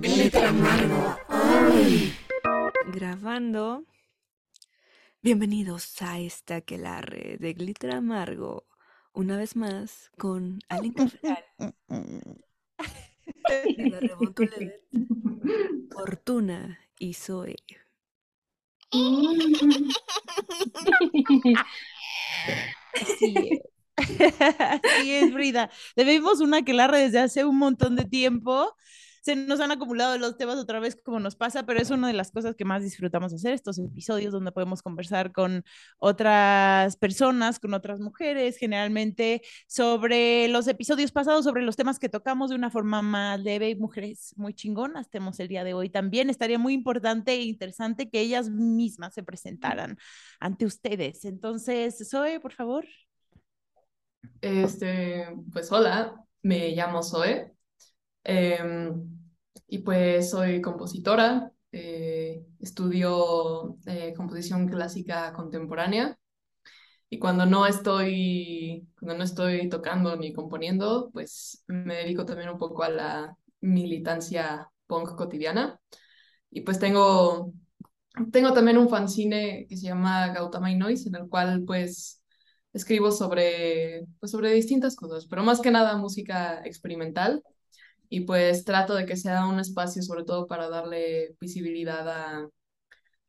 Glitter amargo. Grabando. Bienvenidos a esta aquelarre de Glitter amargo. Una vez más con de la Ledet, Fortuna y Zoe. Así es. Así es, Frida. Debemos una aquelarre desde hace un montón de tiempo. Se nos han acumulado los temas otra vez como nos pasa, pero es una de las cosas que más disfrutamos hacer, estos episodios donde podemos conversar con otras personas, con otras mujeres, generalmente sobre los episodios pasados, sobre los temas que tocamos de una forma más leve y mujeres muy chingonas tenemos el día de hoy. También estaría muy importante e interesante que ellas mismas se presentaran ante ustedes. Entonces, Zoe, por favor. Este, pues hola, me llamo Zoe em, y pues soy compositora, eh, estudio eh, composición clásica contemporánea y cuando no estoy, cuando no estoy tocando ni componiendo, pues me dedico también un poco a la militancia punk cotidiana y pues tengo, tengo también un fanzine que se llama Gautama Noise en el cual pues escribo sobre, pues, sobre distintas cosas, pero más que nada música experimental. Y pues trato de que sea un espacio sobre todo para darle visibilidad a,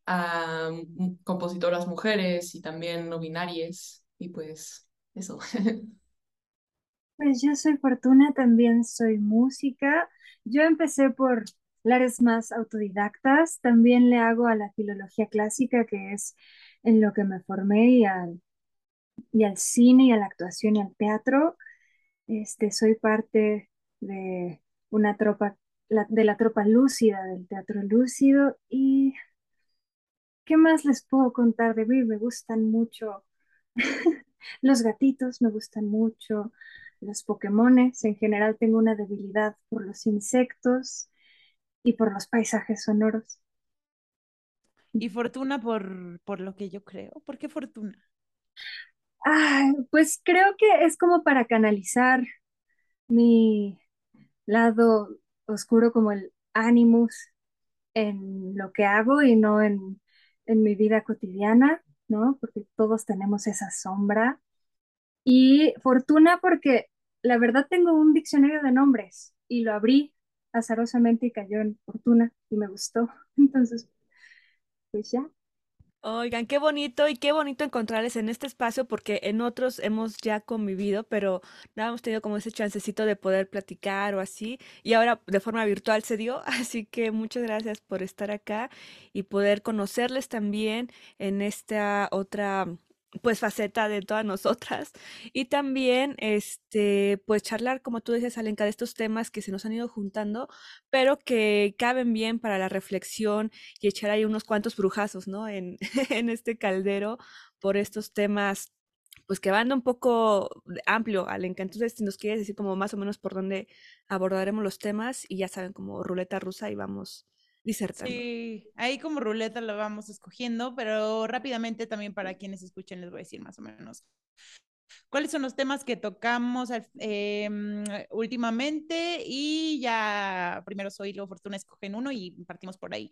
a compositoras mujeres y también no binarias. Y pues eso. Pues yo soy Fortuna, también soy música. Yo empecé por lares más autodidactas, también le hago a la filología clásica, que es en lo que me formé y al y al cine y a la actuación y al teatro. Este, soy parte de una tropa, de la tropa lúcida, del teatro lúcido. ¿Y qué más les puedo contar de mí? Me gustan mucho los gatitos, me gustan mucho los Pokémones. En general tengo una debilidad por los insectos y por los paisajes sonoros. Y fortuna por, por lo que yo creo. ¿Por qué fortuna? pues creo que es como para canalizar mi lado oscuro como el animus en lo que hago y no en, en mi vida cotidiana, ¿no? Porque todos tenemos esa sombra. Y fortuna porque la verdad tengo un diccionario de nombres y lo abrí azarosamente y cayó en fortuna y me gustó. Entonces, pues ya. Oigan, qué bonito y qué bonito encontrarles en este espacio porque en otros hemos ya convivido, pero no hemos tenido como ese chancecito de poder platicar o así. Y ahora de forma virtual se dio, así que muchas gracias por estar acá y poder conocerles también en esta otra pues faceta de todas nosotras. Y también este pues charlar como tú dices Alenka de estos temas que se nos han ido juntando pero que caben bien para la reflexión y echar ahí unos cuantos brujazos no en, en este caldero por estos temas pues que van un poco amplio Alenka entonces si nos quieres decir como más o menos por dónde abordaremos los temas y ya saben como ruleta rusa y vamos disertando. Sí, ahí como ruleta lo vamos escogiendo, pero rápidamente también para quienes escuchen les voy a decir más o menos cuáles son los temas que tocamos eh, últimamente y ya primero soy lo Fortuna escogen uno y partimos por ahí.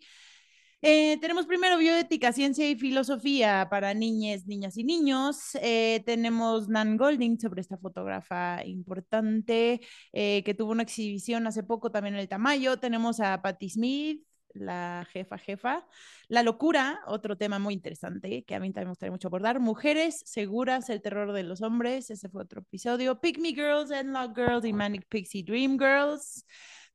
Eh, tenemos primero bioética, ciencia y filosofía para niñas, niñas y niños. Eh, tenemos Nan Golding sobre esta fotógrafa importante que tuvo una exhibición hace poco también en el Tamayo. Tenemos a Patti Smith, la jefa jefa. La locura, otro tema muy interesante que a mí también me gustaría mucho abordar. Mujeres seguras, el terror de los hombres, ese fue otro episodio. Pick Me Girls, Endlock Girls y Manic Pixie Dream Girls.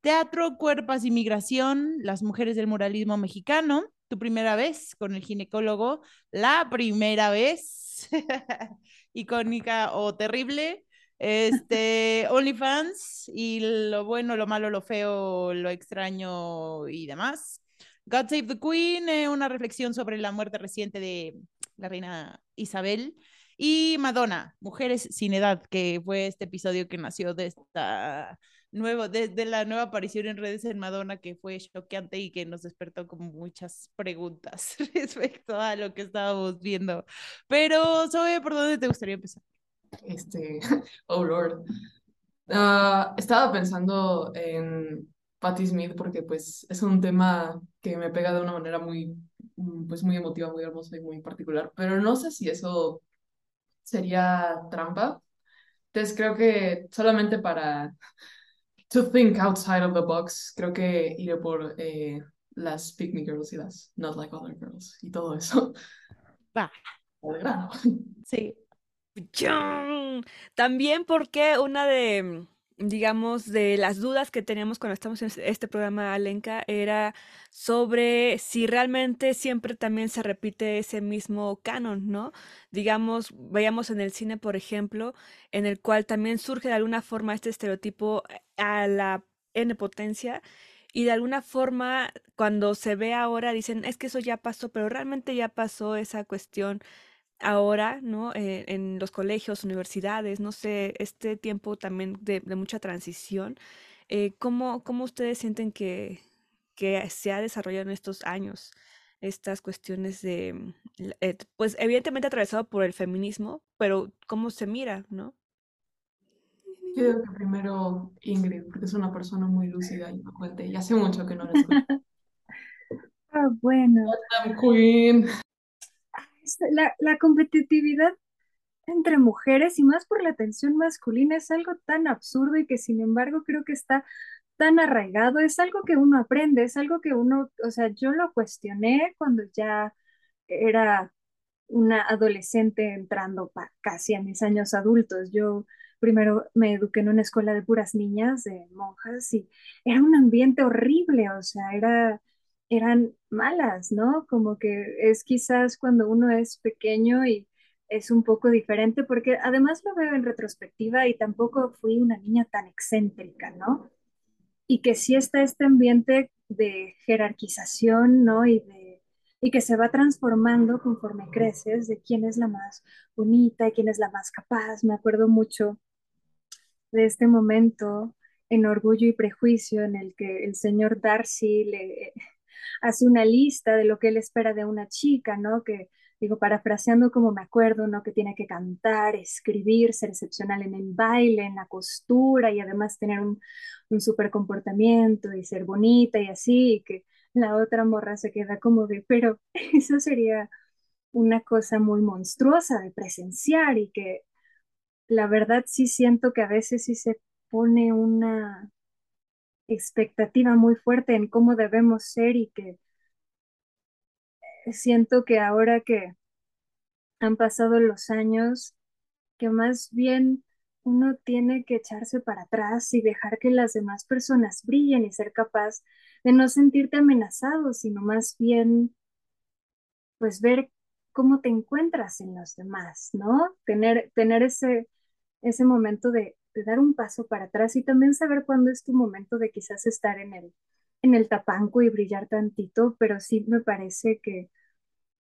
Teatro, cuerpos y migración, las mujeres del muralismo mexicano. Tu primera vez con el ginecólogo, la primera vez, icónica o terrible. Este, OnlyFans y lo bueno, lo malo, lo feo, lo extraño y demás. God Save the Queen, eh, una reflexión sobre la muerte reciente de la reina Isabel. Y Madonna, Mujeres sin Edad, que fue este episodio que nació de esta nueva, de, la nueva aparición en redes en Madonna, que fue choqueante y que nos despertó como muchas preguntas respecto a lo que estábamos viendo. Pero, Zoe, ¿por dónde te gustaría empezar? Este, oh Lord. Ah, estaba pensando en Patti Smith porque pues es un tema que me pega de una manera muy, mm, pues muy emotiva, muy hermosa y muy particular, pero no sé si eso sería trampa. Entonces creo que solamente para to think outside of the box, creo que iré por eh, las Pick Me Girls y las Not Like Other Girls y todo eso. Va. Sí. También porque una de digamos, de las dudas que teníamos cuando estamos en este programa, Alenka, era sobre si realmente siempre también se repite ese mismo canon, ¿no? Digamos, veíamos en el cine, por ejemplo, en el cual también surge de alguna forma este estereotipo a la N potencia. Y de alguna forma, cuando se ve ahora, dicen, es que eso ya pasó, pero realmente ya pasó esa cuestión ahora, ¿no? Eh, en los colegios, universidades, no sé, este tiempo también de, mucha transición, eh, ¿cómo, ¿cómo, ustedes sienten que, que, se ha desarrollado en estos años estas cuestiones de, mm, eh, pues evidentemente atravesado por el feminismo, pero cómo se mira, ¿no? Yo creo que primero Ingrid, porque es una persona muy lúcida y elocuente, y hace mucho que no la escucho. ah, bueno. Queen la, competitividad entre mujeres y más por la atención masculina es algo tan absurdo y que sin embargo creo que está tan arraigado, es algo que uno aprende, es algo que uno, o sea, yo lo cuestioné cuando ya era una adolescente entrando casi a mis años adultos. Yo primero me eduqué en una escuela de puras niñas, de monjas, y era un ambiente horrible, o sea, era eran malas, ¿no? Como que es quizás cuando uno es pequeño y es un poco diferente, porque además lo veo en retrospectiva y tampoco fui una niña tan excéntrica, ¿no? Y que sí está este ambiente de jerarquización, ¿no? Y, de, y que se va transformando conforme creces de quién es la más bonita quién es la más capaz. Me acuerdo mucho de este momento en Orgullo y Prejuicio en el que el señor Darcy le hace una lista de lo que él espera de una chica, ¿no? Que, digo, parafraseando como me acuerdo, ¿no? Que tiene que cantar, escribir, ser excepcional en el baile, en la costura y además tener un, un súper comportamiento y ser bonita y así, y que la otra morra se queda como de, pero eso sería una cosa muy monstruosa de presenciar y que la verdad sí siento que a veces sí se pone una expectativa muy fuerte en cómo debemos ser y que siento que ahora que han pasado los años, que más bien uno tiene que echarse para atrás y dejar que las demás personas brillen y ser capaz de no sentirte amenazado, sino más bien pues ver cómo te encuentras en los demás, ¿no? Tener, tener ese, ese momento de, de dar un paso para atrás y también saber cuándo es tu momento de quizás estar en el, en el tapanco y brillar tantito, pero sí me parece que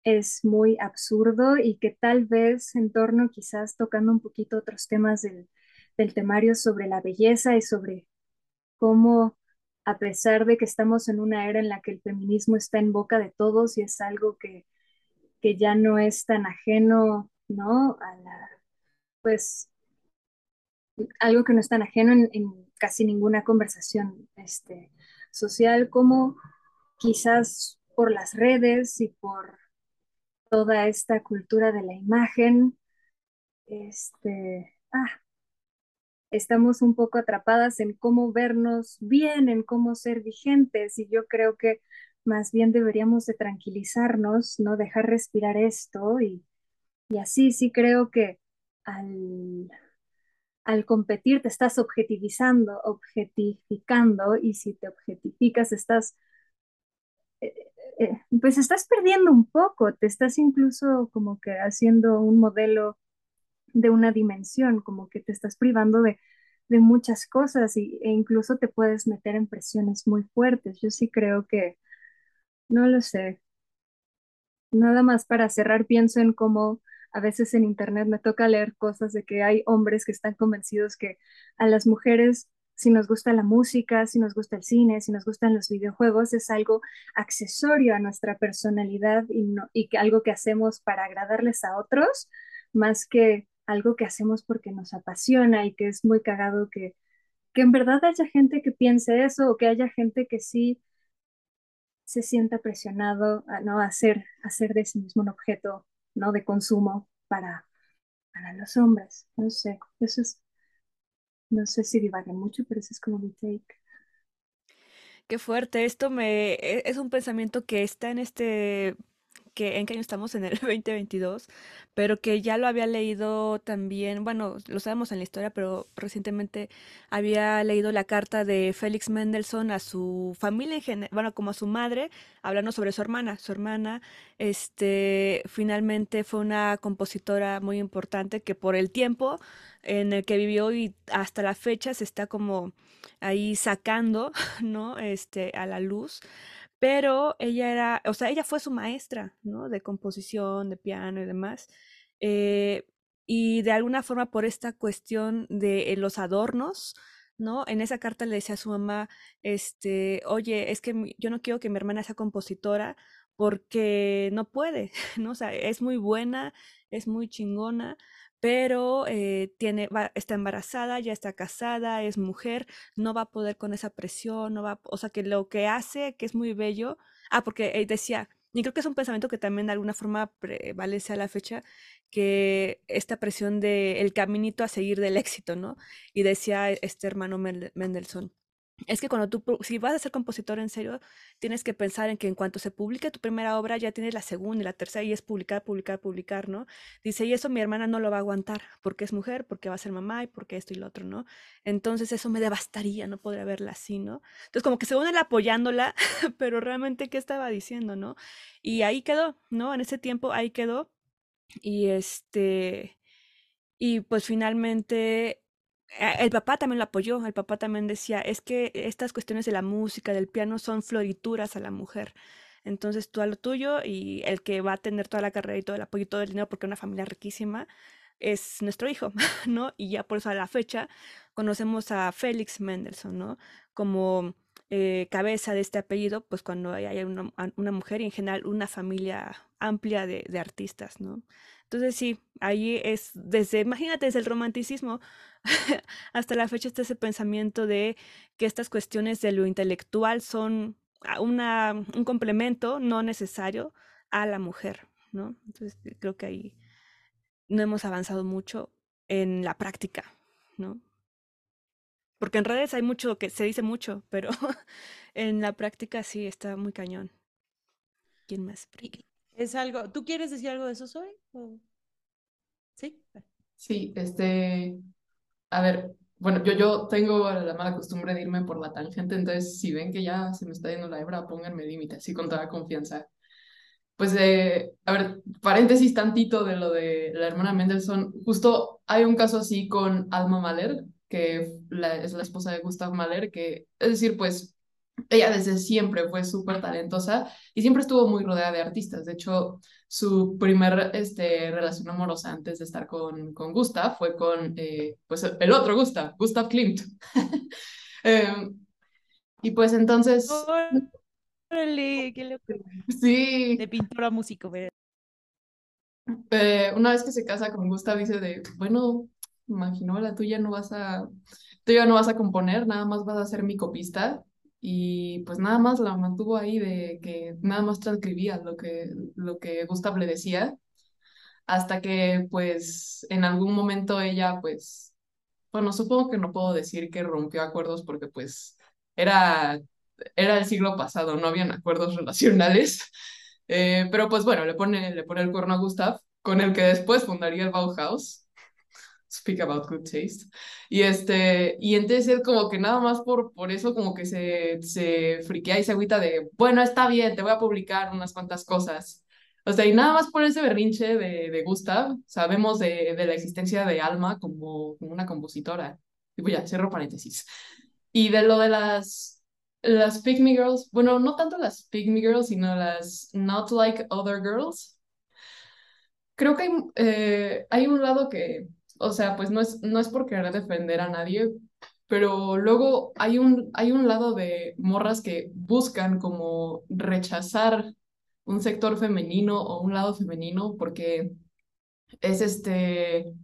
es muy absurdo y que tal vez en torno quizás tocando un poquito otros temas del, del temario sobre la belleza y sobre cómo a pesar de que estamos en una era en la que el feminismo está en boca de todos y es algo que, que ya no es tan ajeno, ¿no? A la, pues algo que no es tan ajeno en, casi ninguna conversación este, social como quizás por las redes y por toda esta cultura de la imagen, este, ah, estamos un poco atrapadas en cómo vernos bien, en cómo ser vigentes y yo creo que más bien deberíamos de tranquilizarnos, no dejar respirar esto y, y así sí creo que al al competir te estás objetivizando, objetificando, y si te objetificas estás, eh, eh, pues estás perdiendo un poco, te estás incluso como que haciendo un modelo de una dimensión, como que te estás privando de, de muchas cosas y, e incluso te puedes meter en presiones muy fuertes. Yo sí creo que, no lo sé. Nada más para cerrar, pienso en cómo a veces en internet me toca leer cosas de que hay hombres que están convencidos que a las mujeres, si nos gusta la música, si nos gusta el cine, si nos gustan los videojuegos, es algo accesorio a nuestra personalidad y, no, y que algo que hacemos para agradarles a otros, más que algo que hacemos porque nos apasiona y que es muy cagado que que en verdad haya gente que piense eso o que haya gente que sí se sienta presionado a no hacer, hacer de sí mismo un objeto ¿no? de consumo para, para los hombres. No sé, eso es, no sé si divague mucho, pero eso es como mi take. Qué fuerte, esto me e- es un pensamiento que está en este que en qué año estamos en el 2022, pero que ya lo había leído también, bueno, lo sabemos en la historia, pero recientemente había leído la carta de Félix Mendelssohn a su familia en general, bueno, como a su madre, hablando sobre su hermana. Su hermana, este, finalmente fue una compositora muy importante que por el tiempo en el que vivió y hasta la fecha se está como ahí sacando, ¿no? Este, a la luz pero ella era, o sea, ella fue su maestra, ¿no? De composición, de piano y demás. Eh, y de alguna forma por esta cuestión de eh, los adornos, ¿no? En esa carta le decía a su mamá, este, oye, es que yo no quiero que mi hermana sea compositora porque no puede, ¿no? O sea, es muy buena, es muy chingona, pero eh, tiene, está embarazada, ya está casada, es mujer, no va a poder con esa presión, no va, o sea, que lo que hace, que es muy bello, ah, porque eh, decía, y creo que es un pensamiento que también de alguna forma prevalece a la fecha, que esta presión de el caminito a seguir del éxito, ¿no? Y decía este hermano Mendelssohn, es que cuando tú, si vas a ser compositor en serio, tienes que pensar en que en cuanto se publique tu primera obra, ya tienes la segunda y la tercera y es publicar, publicar, publicar, ¿no? Dice, y eso mi hermana no lo va a aguantar, porque es mujer, porque va a ser mamá y porque esto y lo otro, ¿no? Entonces eso me devastaría, no podría verla así, ¿no? Entonces como que según él apoyándola, pero realmente, ¿qué estaba diciendo, no? Y ahí quedó, ¿no? En ese tiempo ahí quedó. Y este, y pues finalmente el papá también lo apoyó, el papá también decía, es que estas cuestiones de la música, del piano, son florituras a la mujer. Entonces tú a lo tuyo y el que va a tener toda la carrera y todo el apoyo y todo el dinero porque es una familia riquísima es nuestro hijo, ¿no? Y ya por eso a la fecha conocemos a Félix Mendelssohn, ¿no? Como eh, cabeza de este apellido, pues cuando hay una, mujer y en general una familia amplia de, de artistas, ¿no? Entonces sí, ahí es desde, imagínate, desde el romanticismo hasta la fecha está ese pensamiento de que estas cuestiones de lo intelectual son una, un complemento no necesario a la mujer, ¿no? Entonces creo que ahí no hemos avanzado mucho en la práctica, ¿no? Porque en redes hay mucho que se dice mucho, pero en la práctica sí está muy cañón. ¿Quién más? Es algo, ¿tú quieres decir algo de eso hoy? Sí. Sí, este, a ver, bueno, yo, yo tengo la mala costumbre de irme por la tangente, entonces si ven que ya se me está yendo la hebra, pónganme límite, así con toda confianza. Pues, eh, a ver, paréntesis tantito de lo de la hermana Mendelssohn, justo hay un caso así con Alma Mahler, que es la esposa de Gustav Mahler, que, es decir, pues ella desde siempre fue súper talentosa y siempre estuvo muy rodeada de artistas. De hecho, su primer este, relación amorosa antes de estar con, con Gustav fue con eh, pues, el otro Gustav, Gustav Klimt. Em, y pues entonces... ¡Órale! ¡Qué loco! Sí. De pintura músico, eh, una vez que se casa con Gustav dice de, bueno, imagino la tuya no vas a, tú ya no vas a componer, nada más vas a ser mi copista y pues nada más la mantuvo ahí de que nada más transcribía lo que, lo que Gustav le decía, hasta que pues en algún momento ella pues, bueno, supongo que no puedo decir que rompió acuerdos porque pues era, era el siglo pasado, no habían acuerdos relacionales, eh, pero pues bueno, le pone, le pone el cuerno a Gustav, con el que después fundaría el Bauhaus speak about good taste. Y este, y entonces es como que nada más por, por eso como que se, se friquea y se agüita de, bueno, está bien, te voy a publicar unas cuantas cosas. O sea, y nada más por ese berrinche de, de Gustav, sabemos de, de la existencia de Alma como, como una compositora. Y voy a cerro paréntesis. Y de lo de las, las Pick Me Girls, bueno, no tanto las Pick Me Girls, sino las Not Like Other Girls. Creo que hay, eh, hay un lado que, o sea, pues no es, no es por querer defender a nadie, pero luego hay un, hay un lado de morras que buscan como rechazar un sector femenino o un lado femenino porque es este,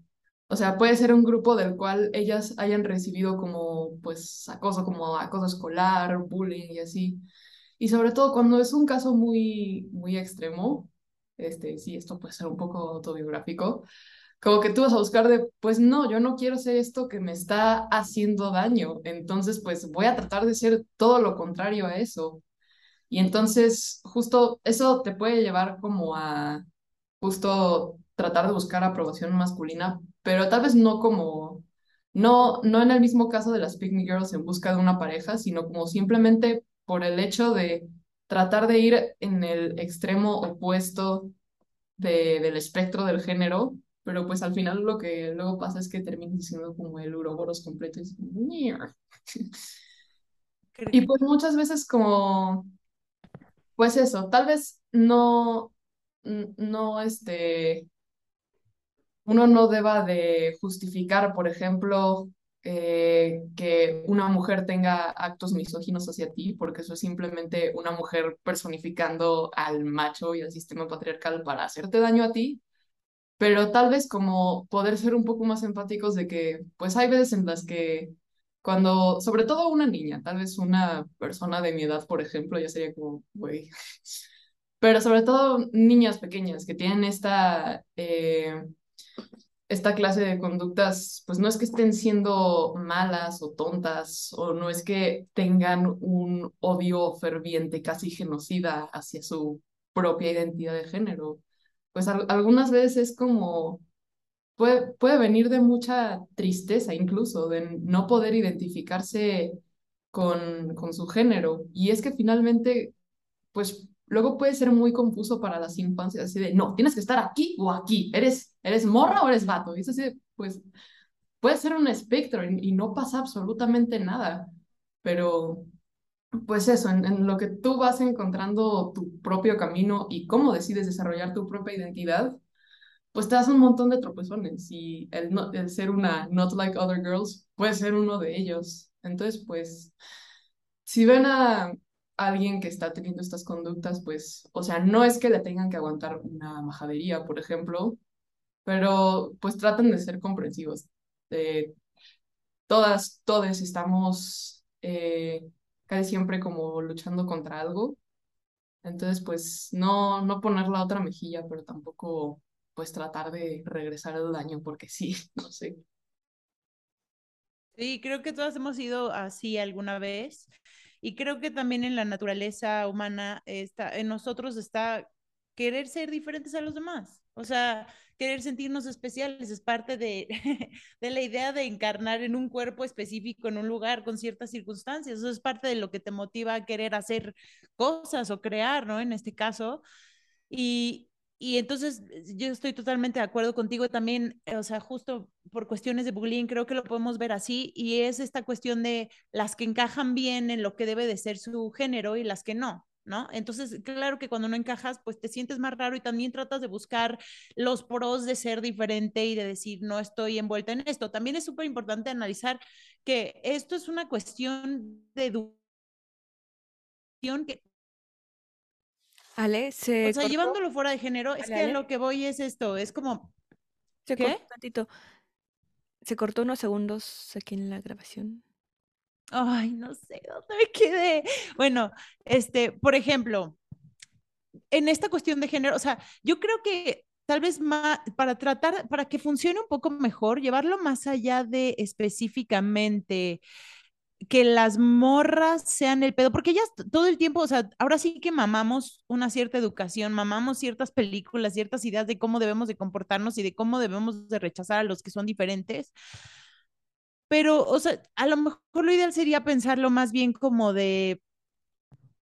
O sea, puede ser un grupo del cual ellas hayan recibido como, pues, acoso, como acoso escolar, bullying y así. Y sobre todo cuando es un caso muy, muy extremo, este, sí, esto puede ser un poco autobiográfico, como que tú vas a buscar de, pues no, yo no quiero ser esto que me está haciendo daño, entonces pues voy a tratar de ser todo lo contrario a eso. Y entonces justo eso te puede llevar como a justo tratar de buscar aprobación masculina, pero tal vez no como, no, no en el mismo caso de las Pick Me Girls en busca de una pareja, sino como simplemente por el hecho de tratar de ir en el extremo opuesto de, del espectro del género, pero pues al final lo que luego pasa es que termina siendo como el uroboros completo. Y pues muchas veces como, pues eso, tal vez no, no, este, uno no deba de justificar, por ejemplo, eh, que una mujer tenga actos misóginos hacia ti, porque eso es simplemente una mujer personificando al macho y al sistema patriarcal para hacerte daño a ti, pero tal vez como poder ser un poco más empáticos de que, pues hay veces en las que cuando, sobre todo una niña, tal vez una persona de mi edad, por ejemplo, ya sería como, güey, pero sobre todo niñas pequeñas que tienen esta... Eh, esta clase de conductas, pues no es que estén siendo malas o tontas, o no es que tengan un odio ferviente, casi genocida hacia su propia identidad de género. Pues algunas veces es como, puede, puede venir de mucha tristeza incluso, de no poder identificarse con, con su género. Y es que finalmente, pues luego puede ser muy confuso para las infancias, así de, no, tienes que estar aquí o aquí, eres, eres morra o eres vato. Y eso así, pues, puede ser un espectro y, no pasa absolutamente nada, pero pues eso, en, lo que tú vas encontrando tu propio camino y cómo decides desarrollar tu propia identidad, pues te das un montón de tropezones y el, el ser una not like other girls puede ser uno de ellos. Entonces, pues, si ven a alguien que está teniendo estas conductas, pues, o sea, no es que le tengan que aguantar una majadería, por ejemplo, pero pues traten de ser comprensivos. todas, todos estamos eh, casi siempre como luchando contra algo. Entonces, pues, no, no poner la otra mejilla, pero tampoco, pues, tratar de regresar el daño, porque sí, no sé. Sí, creo que todas hemos ido así alguna vez. Y creo que también en la naturaleza humana, está, en nosotros está querer ser diferentes a los demás. O sea, querer sentirnos especiales es parte de, de, la idea de encarnar en un cuerpo específico, en un lugar, con ciertas circunstancias. Eso es parte de lo que te motiva a querer hacer cosas o crear, ¿no? En este caso. Y, y entonces yo estoy totalmente de acuerdo contigo también, o sea, justo por cuestiones de bullying creo que lo podemos ver así y es esta cuestión de las que encajan bien en lo que debe de ser su género y las que no. ¿No? Entonces, claro que cuando no encajas, pues te sientes más raro y también tratas de buscar los pros de ser diferente y de decir, no estoy envuelta en esto. También es súper importante analizar que esto es una cuestión de educación que Ale, se o sea, llevándolo fuera de género, es que lo que voy es esto, es como... Se ¿Qué? Cortó tantito. Se cortó unos segundos aquí en la grabación. Ay, no sé dónde me quedé. Bueno, este, por ejemplo, en esta cuestión de género, o sea, yo creo que tal vez más, para tratar, para que funcione un poco mejor, llevarlo más allá de específicamente que las morras sean el pedo, porque ellas todo el tiempo, o sea, ahora sí que mamamos una cierta educación, mamamos ciertas películas, ciertas ideas de cómo debemos de comportarnos y de cómo debemos de rechazar a los que son diferentes. Pero, o sea, a lo mejor lo ideal sería pensarlo más bien como de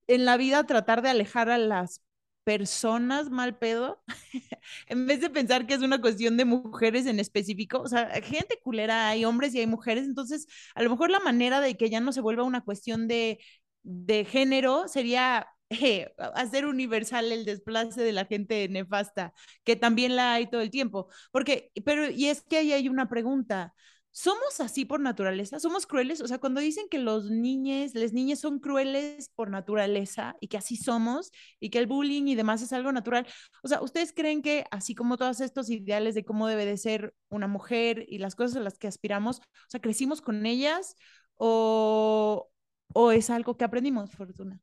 en la vida tratar de alejar a las personas mal pedo, en vez de pensar que es una cuestión de mujeres en específico, o sea, gente culera, hay hombres y hay mujeres, entonces a lo mejor la manera de que ya no se vuelva una cuestión de, de género sería eh, hacer universal el desplace de la gente nefasta, que también la hay todo el tiempo, porque, pero, y es que ahí hay una pregunta, ¿Somos así por naturaleza? ¿Somos crueles? O sea, cuando dicen que los niños, las niñas son crueles por naturaleza y que así somos y que el bullying y demás es algo natural. O sea, ¿ustedes creen que así como todos estos ideales de cómo debe de ser una mujer y las cosas a las que aspiramos, o sea, crecimos con ellas o, o es algo que aprendimos, Fortuna?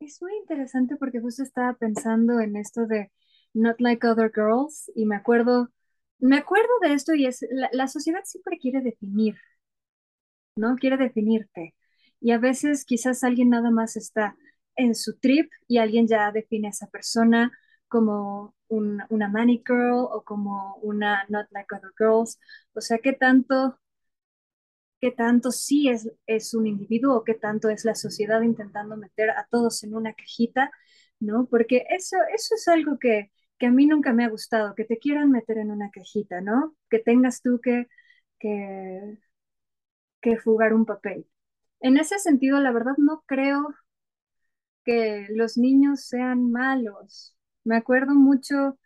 Es muy interesante porque justo estaba pensando en esto de Not Like Other Girls y me acuerdo me acuerdo de esto y es, la, sociedad siempre quiere definir, ¿no? Quiere definirte. Y a veces quizás alguien nada más está en su trip y alguien ya define a esa persona como una manic girl o como una not like other girls. O sea, ¿qué tanto, qué tanto sí es, es un individuo o qué tanto es la sociedad intentando meter a todos en una cajita, ¿no? Porque eso, eso es algo que, que a mí nunca me ha gustado, que te quieran meter en una cajita, ¿no? Que tengas tú que, que, jugar un papel. En ese sentido, la verdad no creo que los niños sean malos. Me acuerdo mucho,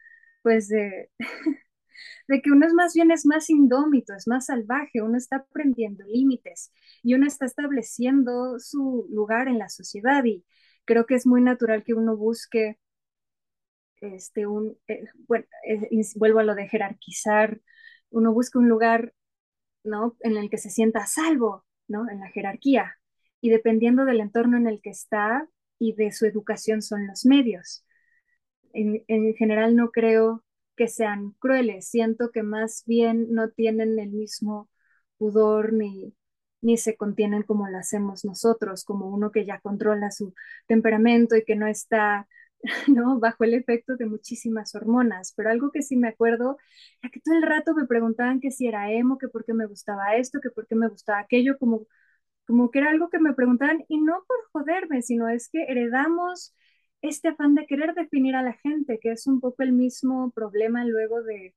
pues, de, de que uno es más bien es más indómito, es más salvaje, uno está aprendiendo límites y uno está estableciendo su lugar en la sociedad y creo que es muy natural que uno busque este, un, eh, bueno, eh, vuelvo a lo de jerarquizar, uno busca un lugar, ¿no? En el que se sienta a salvo, ¿no? En la jerarquía. Y dependiendo del entorno en el que está y de su educación son los medios. En, en general no creo que sean crueles, siento que más bien no tienen el mismo pudor ni, ni se contienen como lo hacemos nosotros, como uno que ya controla su temperamento y que no está ¿no? Bajo el efecto de muchísimas hormonas, pero algo que sí me acuerdo era que todo el rato me preguntaban que si era emo, que por qué me gustaba esto, que por qué me gustaba aquello, como, como que era algo que me preguntaban y no por joderme, sino es que heredamos este afán de querer definir a la gente, que es un poco el mismo problema luego de,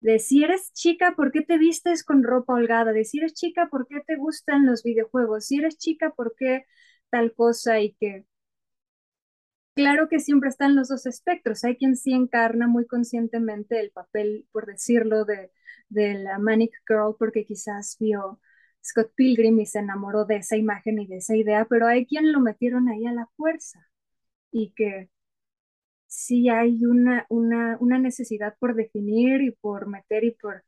de si eres chica, ¿por qué te vistes con ropa holgada? De si eres chica, ¿por qué te gustan los videojuegos? Si eres chica, ¿por qué tal cosa? Y que Claro que siempre están los dos espectros. Hay quien sí encarna muy conscientemente el papel, por decirlo, de, la Manic Girl, porque quizás vio Scott Pilgrim y se enamoró de esa imagen y de esa idea, pero hay quien lo metieron ahí a la fuerza y que sí hay una, una, una necesidad por definir y por meter y por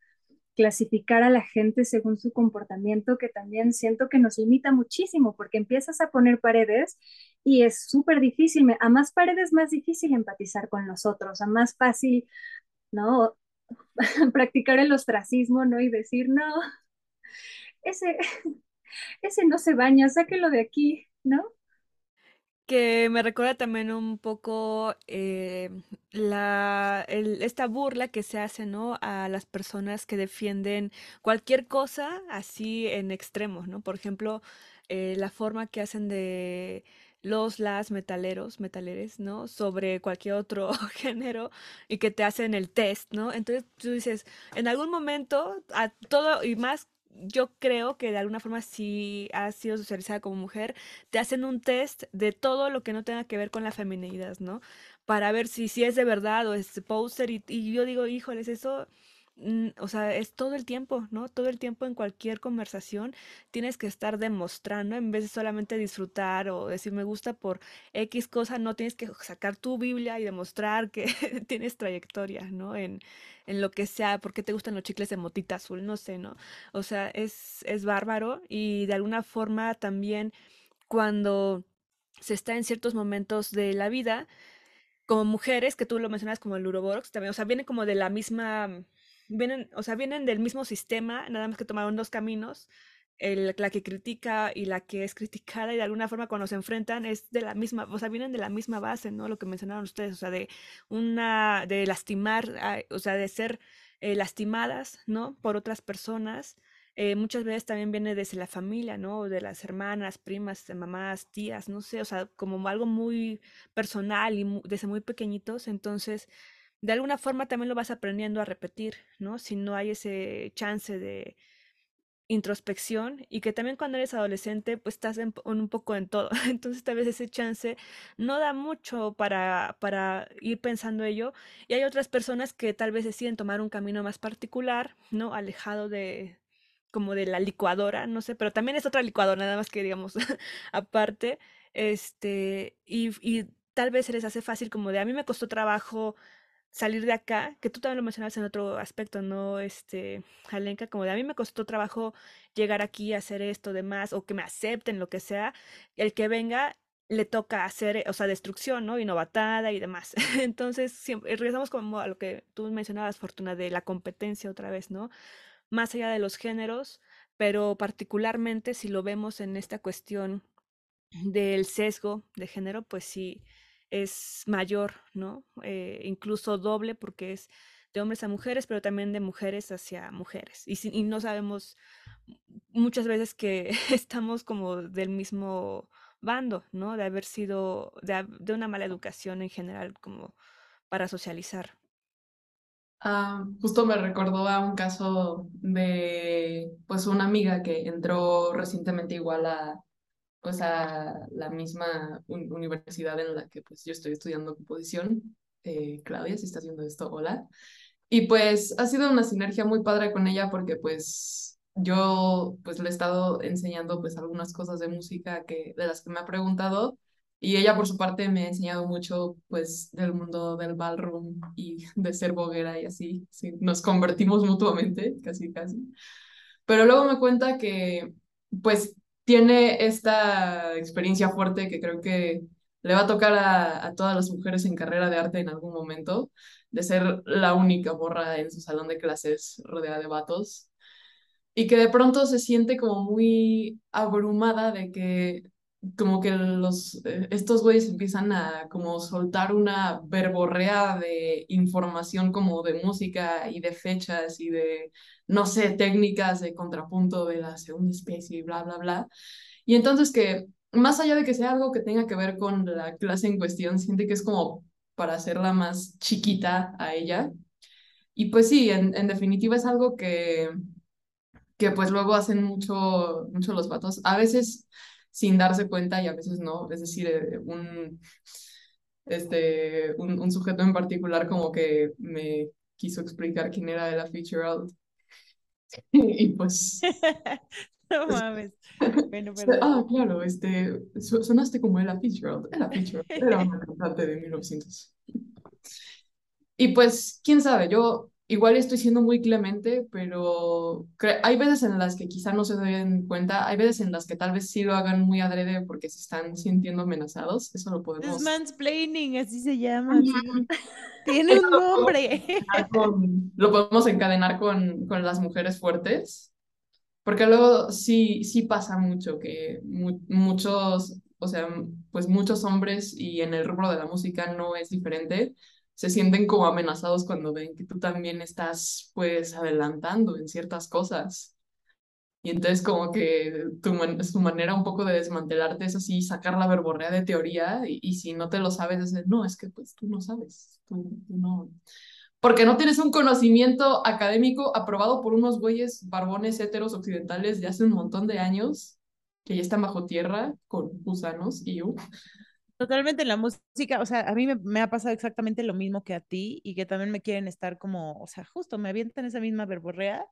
clasificar a la gente según su comportamiento, que también siento que nos limita muchísimo, porque empiezas a poner paredes y es súper difícil, a más paredes más difícil empatizar con los otros, a más fácil, ¿no? Practicar el ostracismo, ¿no? Y decir, no, ese, ese no se baña, sáquelo de aquí, ¿no? que me recuerda también un poco eh, la, esta burla que se hace, ¿no? A las personas que defienden cualquier cosa así en extremos, ¿no? Por ejemplo, eh, la forma que hacen de los, las metaleros, metaleres, ¿no? Sobre cualquier otro género y que te hacen el test, ¿no? Entonces tú dices, en algún momento, a todo y más yo creo que de alguna forma si has sido socializada como mujer, te hacen un test de todo lo que no tenga que ver con la feminidad, ¿no? Para ver si, si es de verdad o es poster y, y yo digo, híjoles, eso o sea, es todo el tiempo, ¿no? Todo el tiempo en cualquier conversación tienes que estar demostrando en vez de solamente disfrutar o decir me gusta por X cosa, no tienes que sacar tu Biblia y demostrar que tienes trayectoria, ¿no? En, en lo que sea, porque te gustan los chicles de motita azul, no sé, ¿no? O sea, es, es bárbaro y de alguna forma también cuando se está en ciertos momentos de la vida, como mujeres, que tú lo mencionas como el Uroboros, también, o sea, viene como de la misma vienen, o sea, vienen del mismo sistema, nada más que tomaron dos caminos, el, la que critica y la que es criticada y de alguna forma cuando se enfrentan es de la misma, o sea, vienen de la misma base, ¿no? Lo que mencionaron ustedes, o sea, de una, de lastimar, o sea, de ser eh, lastimadas, ¿no? Por otras personas. Eh, muchas veces también viene desde la familia, ¿no? De las hermanas, primas, mamás, tías, no sé, o sea, como algo muy personal y desde muy pequeñitos. Entonces, de alguna forma también lo vas aprendiendo a repetir, ¿no? Si no hay ese chance de introspección y que también cuando eres adolescente pues estás un poco en todo, entonces tal vez ese chance no da mucho para, para ir pensando ello y hay otras personas que tal vez deciden tomar un camino más particular, ¿no? Alejado de, como de la licuadora, no sé, pero también es otra licuadora, nada más que digamos aparte, este, y, y tal vez se les hace fácil como de, a mí me costó trabajo salir de acá, que tú también lo mencionabas en otro aspecto, ¿no? Este, Alenka, como de a mí me costó trabajo llegar aquí a hacer esto, demás, o que me acepten, lo que sea, el que venga le toca hacer, o sea, destrucción, ¿no? Y novatada y demás. Entonces, siempre, regresamos como a lo que tú mencionabas, Fortuna, de la competencia otra vez, ¿no? Más allá de los géneros, pero particularmente si lo vemos en esta cuestión del sesgo de género, pues sí, es mayor, ¿no? Eh, incluso doble porque es de hombres a mujeres, pero también de mujeres hacia mujeres. Y, no sabemos muchas veces que estamos como del mismo bando, ¿no? De haber sido, de, de una mala educación en general como para socializar. Ah, justo me recordó a un caso de pues una amiga que entró recientemente igual a pues a la misma universidad en la que pues yo estoy estudiando composición. Eh, Claudia, si está haciendo esto, hola. Y pues ha sido una sinergia muy padre con ella porque pues yo pues le he estado enseñando pues algunas cosas de música que, de las que me ha preguntado y ella por su parte me ha enseñado mucho pues del mundo del ballroom y de ser boguera y así, sí, nos convertimos mutuamente, casi casi. Pero luego me cuenta que pues tiene esta experiencia fuerte que creo que le va a tocar a, todas las mujeres en carrera de arte en algún momento, de ser la única borra en su salón de clases rodeada de vatos, y que de pronto se siente como muy abrumada de que como que los, eh, estos güeyes empiezan a como soltar una verborrea de información como de música y de fechas y de, no sé, técnicas de contrapunto de la segunda especie y bla, bla, bla. Y entonces que, más allá de que sea algo que tenga que ver con la clase en cuestión, siente que es como para hacerla más chiquita a ella. Y pues sí, en, en definitiva es algo que, que pues luego hacen mucho, mucho los vatos. A veces sin darse cuenta y a veces no. Es decir, eh, un, este, un, un, sujeto en particular como que me quiso explicar quién era Ella Fitzgerald. y pues... no mames. Bueno, Ah, claro, este, sonaste como Ella Fitzgerald. Ella Fitzgerald era una cantante de 1900. Y pues, quién sabe, yo igual estoy siendo muy clemente, pero hay veces en las que quizá no se den cuenta, hay veces en las que tal vez sí lo hagan muy adrede porque se están sintiendo amenazados, eso lo podemos... Es mansplaining, así se llama. Tiene un nombre. lo podemos encadenar con, con las mujeres fuertes, porque luego sí, sí pasa mucho que muchos, o sea, pues muchos hombres y en el rubro de la música no es diferente, se sienten como amenazados cuando ven que tú también estás pues adelantando en ciertas cosas. Y entonces como que tu, su manera un poco de desmantelarte es así, sacar la verborrea de teoría y, si no te lo sabes, es no, es que pues tú no sabes, tú, no. Porque no tienes un conocimiento académico aprobado por unos güeyes barbones heteros occidentales de hace un montón de años que ya están bajo tierra con gusanos y Totalmente la música, o sea, a mí me, ha pasado exactamente lo mismo que a ti y que también me quieren estar como, o sea, justo me avientan esa misma verborrea,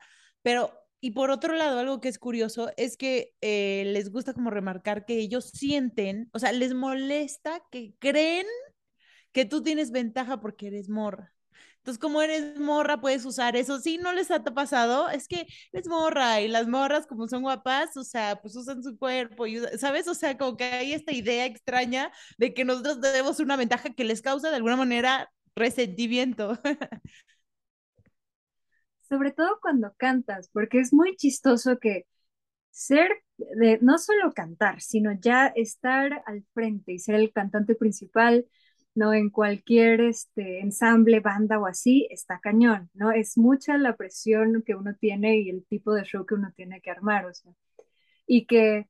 pero, y por otro lado, algo que es curioso es que eh, les gusta como remarcar que ellos sienten, o sea, les molesta que creen que tú tienes ventaja porque eres morra. Entonces, como eres morra, puedes usar eso. Sí, no les ha pasado, es que eres morra y las morras, como son guapas, o sea, pues usan su cuerpo, y, ¿sabes? O sea, como que hay esta idea extraña de que nosotros tenemos una ventaja que les causa de alguna manera resentimiento. Sobre todo cuando cantas, porque es muy chistoso que ser de no solo cantar, sino ya estar al frente y ser el cantante principal ¿no? En cualquier este, ensamble, banda o así, está cañón, ¿no? Es mucha la presión que uno tiene y el tipo de show que uno tiene que armar, o sea, y que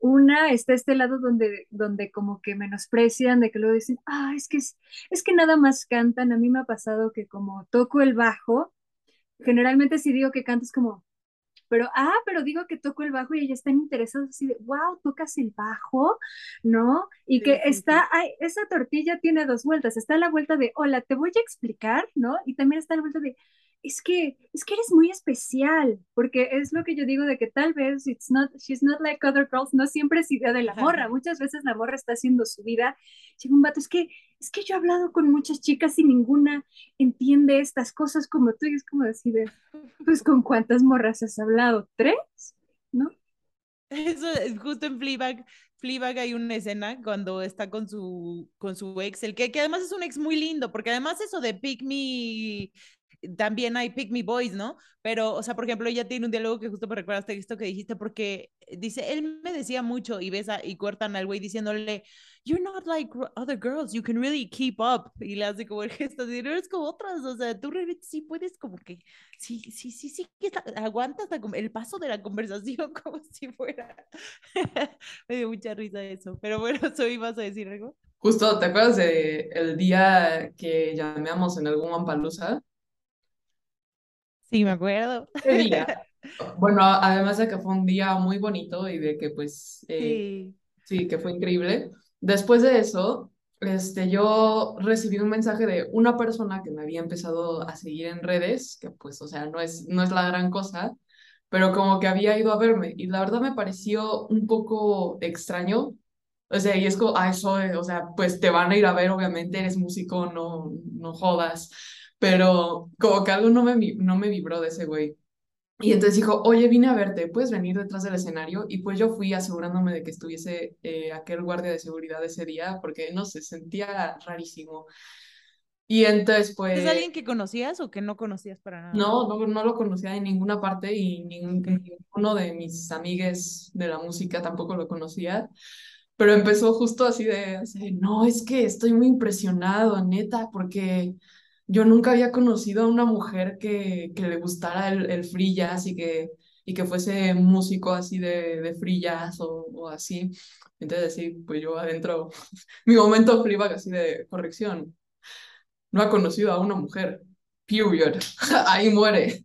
una está este lado donde, donde como que menosprecian, de que luego dicen, ah, es que, es, es que nada más cantan, a mí me ha pasado que como toco el bajo, generalmente si digo que canto es como, pero, ah, pero digo que toco el bajo y ella está interesada así de, wow, tocas el bajo, ¿no? Y que está, ay, esa tortilla tiene dos vueltas, está la vuelta de, hola, te voy a explicar, ¿no? Y también está la vuelta de, es que, es que eres muy especial, porque es lo que yo digo de que tal vez it's not, she's not like other girls, no siempre es idea de la morra, muchas veces la morra está haciendo su vida, llega un vato, es que, es que yo he hablado con muchas chicas y ninguna entiende estas cosas como tú, y es como decir, pues con cuántas morras has hablado, tres, ¿no? Eso es justo en Fleabag, Fleabag hay una escena cuando está con su, con su ex, el que, que además es un ex muy lindo, porque además eso de pick me también hay Pick Me Boys, ¿no? Pero, o sea, por ejemplo, ella tiene un diálogo que justo me recuerdaste esto que dijiste, porque dice, él me decía mucho y ves y cortan al güey diciéndole, You're not like other girls, you can really keep up. Y le hace como el gesto de, no eres como otras, o sea, tú realmente sí puedes como que, sí, sí, sí, sí, que aguantas el paso de la conversación como si fuera. me dio mucha risa eso, pero bueno, soy, ¿vas a decir algo? Justo, ¿te acuerdas de el día que llamamos en algún Mampalusa? Sí, me acuerdo. Bueno, además de que fue un día muy bonito y de que pues eh, sí. que fue increíble. Después de eso, este, yo recibí un mensaje de una persona que me había empezado a seguir en redes, que pues, o sea, no es, no es la gran cosa, pero como que había ido a verme y la verdad me pareció un poco extraño. O sea, y es como, ah, eso, o sea, pues te van a ir a ver, obviamente, eres músico, no, no jodas pero como que algo no me, no me vibró de ese güey. Y entonces dijo, oye, vine a verte, ¿puedes venir detrás del escenario? Y pues yo fui asegurándome de que estuviese eh, aquel guardia de seguridad ese día, porque no sé, sentía rarísimo. Y entonces, pues... ¿Es alguien que conocías o que no conocías para nada? No, no, no lo conocía de ninguna parte y ningún, ninguno de mis amigues de la música tampoco lo conocía. Pero empezó justo así de, así, no, es que estoy muy impresionado, neta, porque yo nunca había conocido a una mujer que, que le gustara el, el, free jazz y que, y que fuese músico así de, de free jazz o, así. Entonces, sí, pues yo adentro, mi momento Fleabag así de corrección. No ha conocido a una mujer, period. Ahí muere.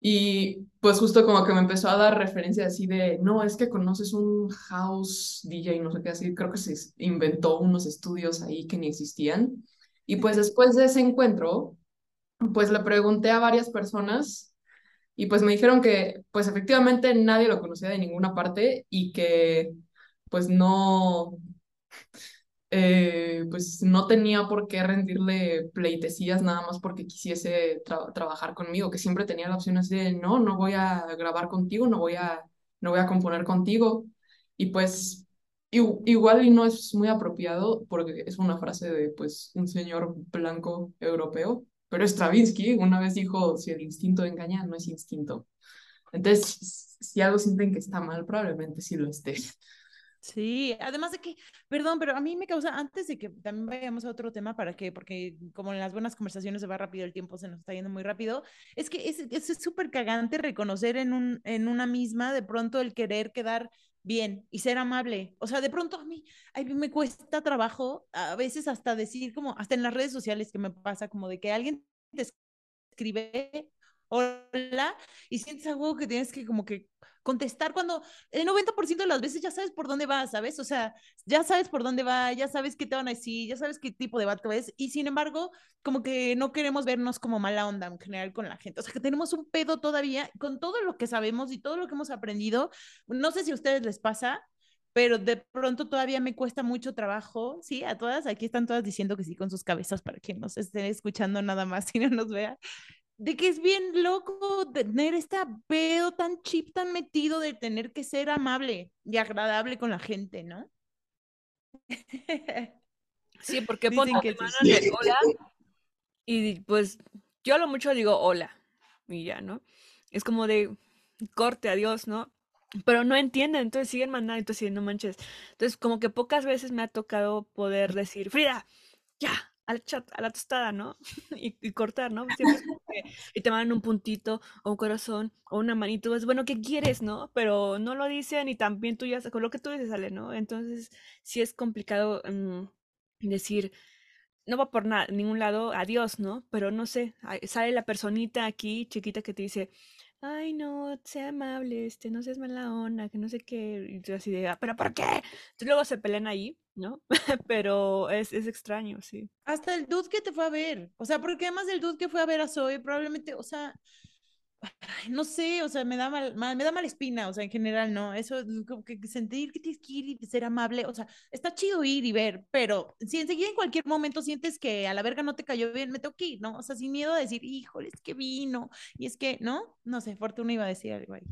Y pues justo como que me empezó a dar referencia así de, no, es que conoces un house DJ, no sé qué así, creo que se inventó unos estudios ahí que ni existían. Y pues después de ese encuentro, pues le pregunté a varias personas y pues me dijeron que pues efectivamente nadie lo conocía de ninguna parte y que pues no, eh, pues no tenía por qué rendirle pleitesías nada más porque quisiese trabajar conmigo, que siempre tenía la opción de no, no voy a grabar contigo, no voy a, no voy a componer contigo. Y pues Igual y no es muy apropiado porque es una frase de pues un señor blanco europeo, pero Stravinsky una vez dijo, si el instinto engaña, no es instinto. Entonces, si algo sienten que está mal, probablemente sí lo esté. Sí, además de que, perdón, pero a mí me causa, antes de que también vayamos a otro tema, para que, porque como en las buenas conversaciones se va rápido, el tiempo se nos está yendo muy rápido, es que es súper cagante reconocer en, un, en una misma de pronto el querer quedar bien y ser amable. O sea, de pronto a mí, a me cuesta trabajo a veces hasta decir como, hasta en las redes sociales que me pasa como de que alguien te escribe hola y sientes algo que tienes que como que contestar cuando el 90% de las veces ya sabes por dónde va, ¿sabes? O sea, ya sabes por dónde va, ya sabes qué te van a decir, ya sabes qué tipo de vato es, y sin embargo, como que no queremos vernos como mala onda en general con la gente. O sea, que tenemos un pedo todavía con todo lo que sabemos y todo lo que hemos aprendido. No sé si a ustedes les pasa, pero de pronto todavía me cuesta mucho trabajo, sí, a todas, aquí están todas diciendo que sí con sus cabezas para que nos estén escuchando nada más y no nos vea, de que es bien loco tener este pedo tan chip, tan metido de tener que ser amable y agradable con la gente, ¿no? Sí, porque ponen que hola y pues yo a lo mucho digo hola y ya, ¿no? Es como de corte, adiós, ¿no? Pero no entienden, entonces siguen mandando, entonces no manches. Entonces como que pocas veces me ha tocado poder decir, Frida, ya, al chat, a la tostada, ¿no? y, cortar, ¿no? Y te mandan un puntito o un corazón o una manito, es bueno, ¿qué quieres, no? Pero no lo dicen y también tú ya, con lo que tú dices sale, ¿no? Entonces sí es complicado mm, decir, no va por nada, ningún lado, adiós, ¿no? Pero no sé, sale la personita aquí, chiquita, que te dice, ay, no, sea amable, este, no seas mala onda, que no sé qué, y tú así de, "Ah, pero ¿por qué? Entonces luego se pelean ahí, ¿no? Pero es, es extraño, sí. Hasta el dude que te fue a ver. O sea, porque además del dude que fue a ver a Zoe, probablemente, o sea, no sé, o sea, me da mal, mal- me da mala espina, o sea, en general, ¿no? Eso, es como que sentir que tienes que ir y ser amable, o sea, está chido ir y ver, pero si enseguida en cualquier momento sientes que a la verga no te cayó bien, me tengo que ir, ¿no? O sea, sin miedo a decir, híjole, es que vino, y es que, ¿no? No sé, Fortuna iba a decir algo ahí.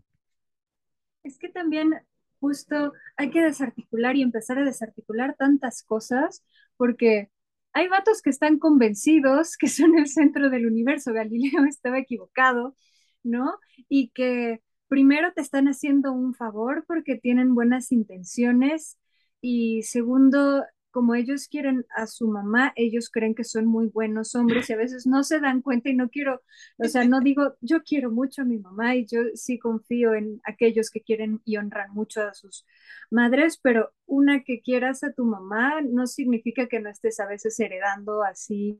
Es que también justo hay que desarticular y empezar a desarticular tantas cosas porque hay vatos que están convencidos que son el centro del universo. Galileo estaba equivocado, ¿no? Y que primero te están haciendo un favor porque tienen buenas intenciones y segundo, como ellos quieren a su mamá, ellos creen que son muy buenos hombres y a veces no se dan cuenta y no quiero o sea, no digo, yo quiero mucho a mi mamá y yo sí confío en aquellos que quieren y honran mucho a sus madres, pero una que quieras a tu mamá no significa que no estés a veces heredando así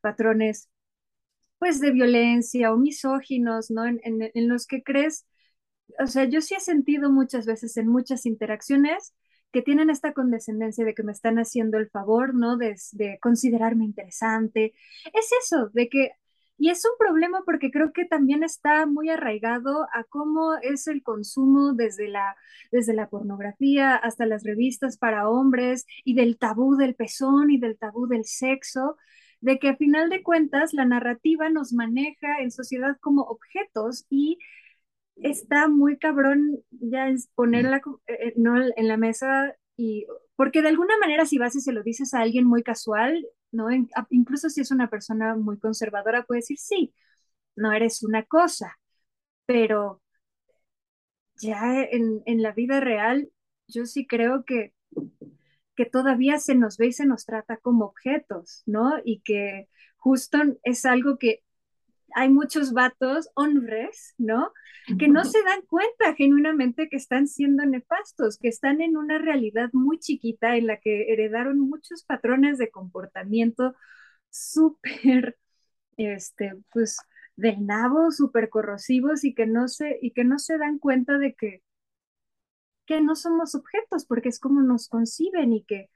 patrones, pues, de violencia o misóginos, ¿no? En, en, los que crees, o sea, yo sí he sentido muchas veces en muchas interacciones que tienen esta condescendencia de que me están haciendo el favor, ¿no? De, de considerarme interesante. Es eso, de que y es un problema porque creo que también está muy arraigado a cómo es el consumo desde la, desde la pornografía hasta las revistas para hombres y del tabú del pezón y del tabú del sexo, de que a final de cuentas la narrativa nos maneja en sociedad como objetos y está muy cabrón ya es ponerla eh, no, en la mesa y porque de alguna manera si vas y se lo dices a alguien muy casual, ¿no? incluso si es una persona muy conservadora, puede decir, sí, no eres una cosa, pero ya en, en la vida real, yo sí creo que, que todavía se nos ve y se nos trata como objetos, ¿no? Y que justo es algo que hay muchos vatos, hombres, ¿no? Que no se dan cuenta genuinamente que están siendo nefastos, que están en una realidad muy chiquita en la que heredaron muchos patrones de comportamiento súper, este, pues, del nabo, súper corrosivos y que no se, y que no se dan cuenta de que, que no somos objetos, porque es como nos conciben y que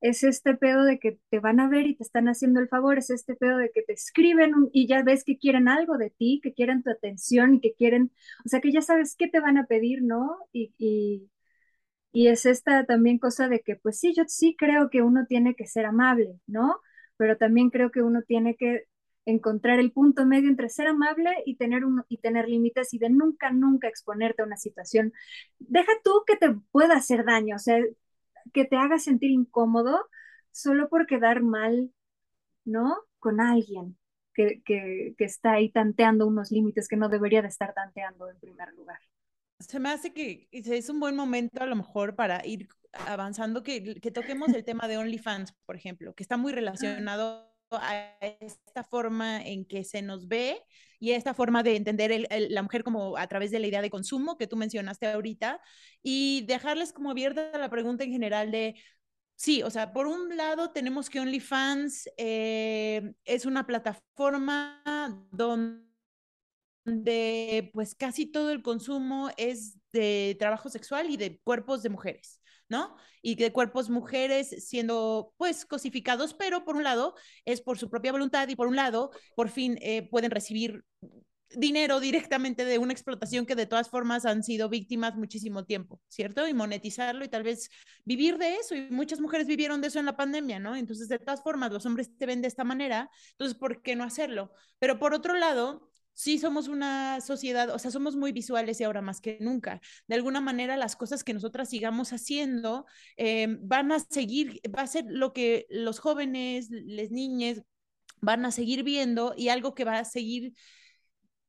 es este pedo de que te van a ver y te están haciendo el favor, es este pedo de que te escriben y ya ves que quieren algo de ti, que quieren tu atención y que quieren, o sea, que ya sabes qué te van a pedir, ¿no? Y, y, y es esta también cosa de que, pues sí, yo sí creo que uno tiene que ser amable, ¿no? Pero también creo que uno tiene que encontrar el punto medio entre ser amable y tener, un, y tener límites y de nunca, nunca exponerte a una situación. Deja tú que te pueda hacer daño, o sea, que te haga sentir incómodo solo por quedar mal, ¿no? Con alguien que, que, que está ahí tanteando unos límites que no debería de estar tanteando en primer lugar. Se me hace que es un buen momento a lo mejor para ir avanzando, que, que toquemos el tema de OnlyFans, por ejemplo, que está muy relacionado a esta forma en que se nos ve y esta forma de entender la mujer como a través de la idea de consumo que tú mencionaste ahorita y dejarles como abierta la pregunta en general de, sí, o sea, por un lado tenemos que OnlyFans eh, es una plataforma donde pues casi todo el consumo es de trabajo sexual y de cuerpos de mujeres. ¿No? Y de cuerpos mujeres siendo pues cosificados, pero por un lado es por su propia voluntad y por un lado por fin eh, pueden recibir dinero directamente de una explotación que de todas formas han sido víctimas muchísimo tiempo, ¿cierto? Y monetizarlo y tal vez vivir de eso. Y muchas mujeres vivieron de eso en la pandemia, ¿no? Entonces, de todas formas, los hombres te ven de esta manera, entonces, ¿por qué no hacerlo? Pero por otro lado, sí somos una sociedad, o sea, somos muy visuales y ahora más que nunca. De alguna manera, las cosas que nosotras sigamos haciendo eh, van a seguir, va a ser lo que los jóvenes, las niñas van a seguir viendo y algo que va a seguir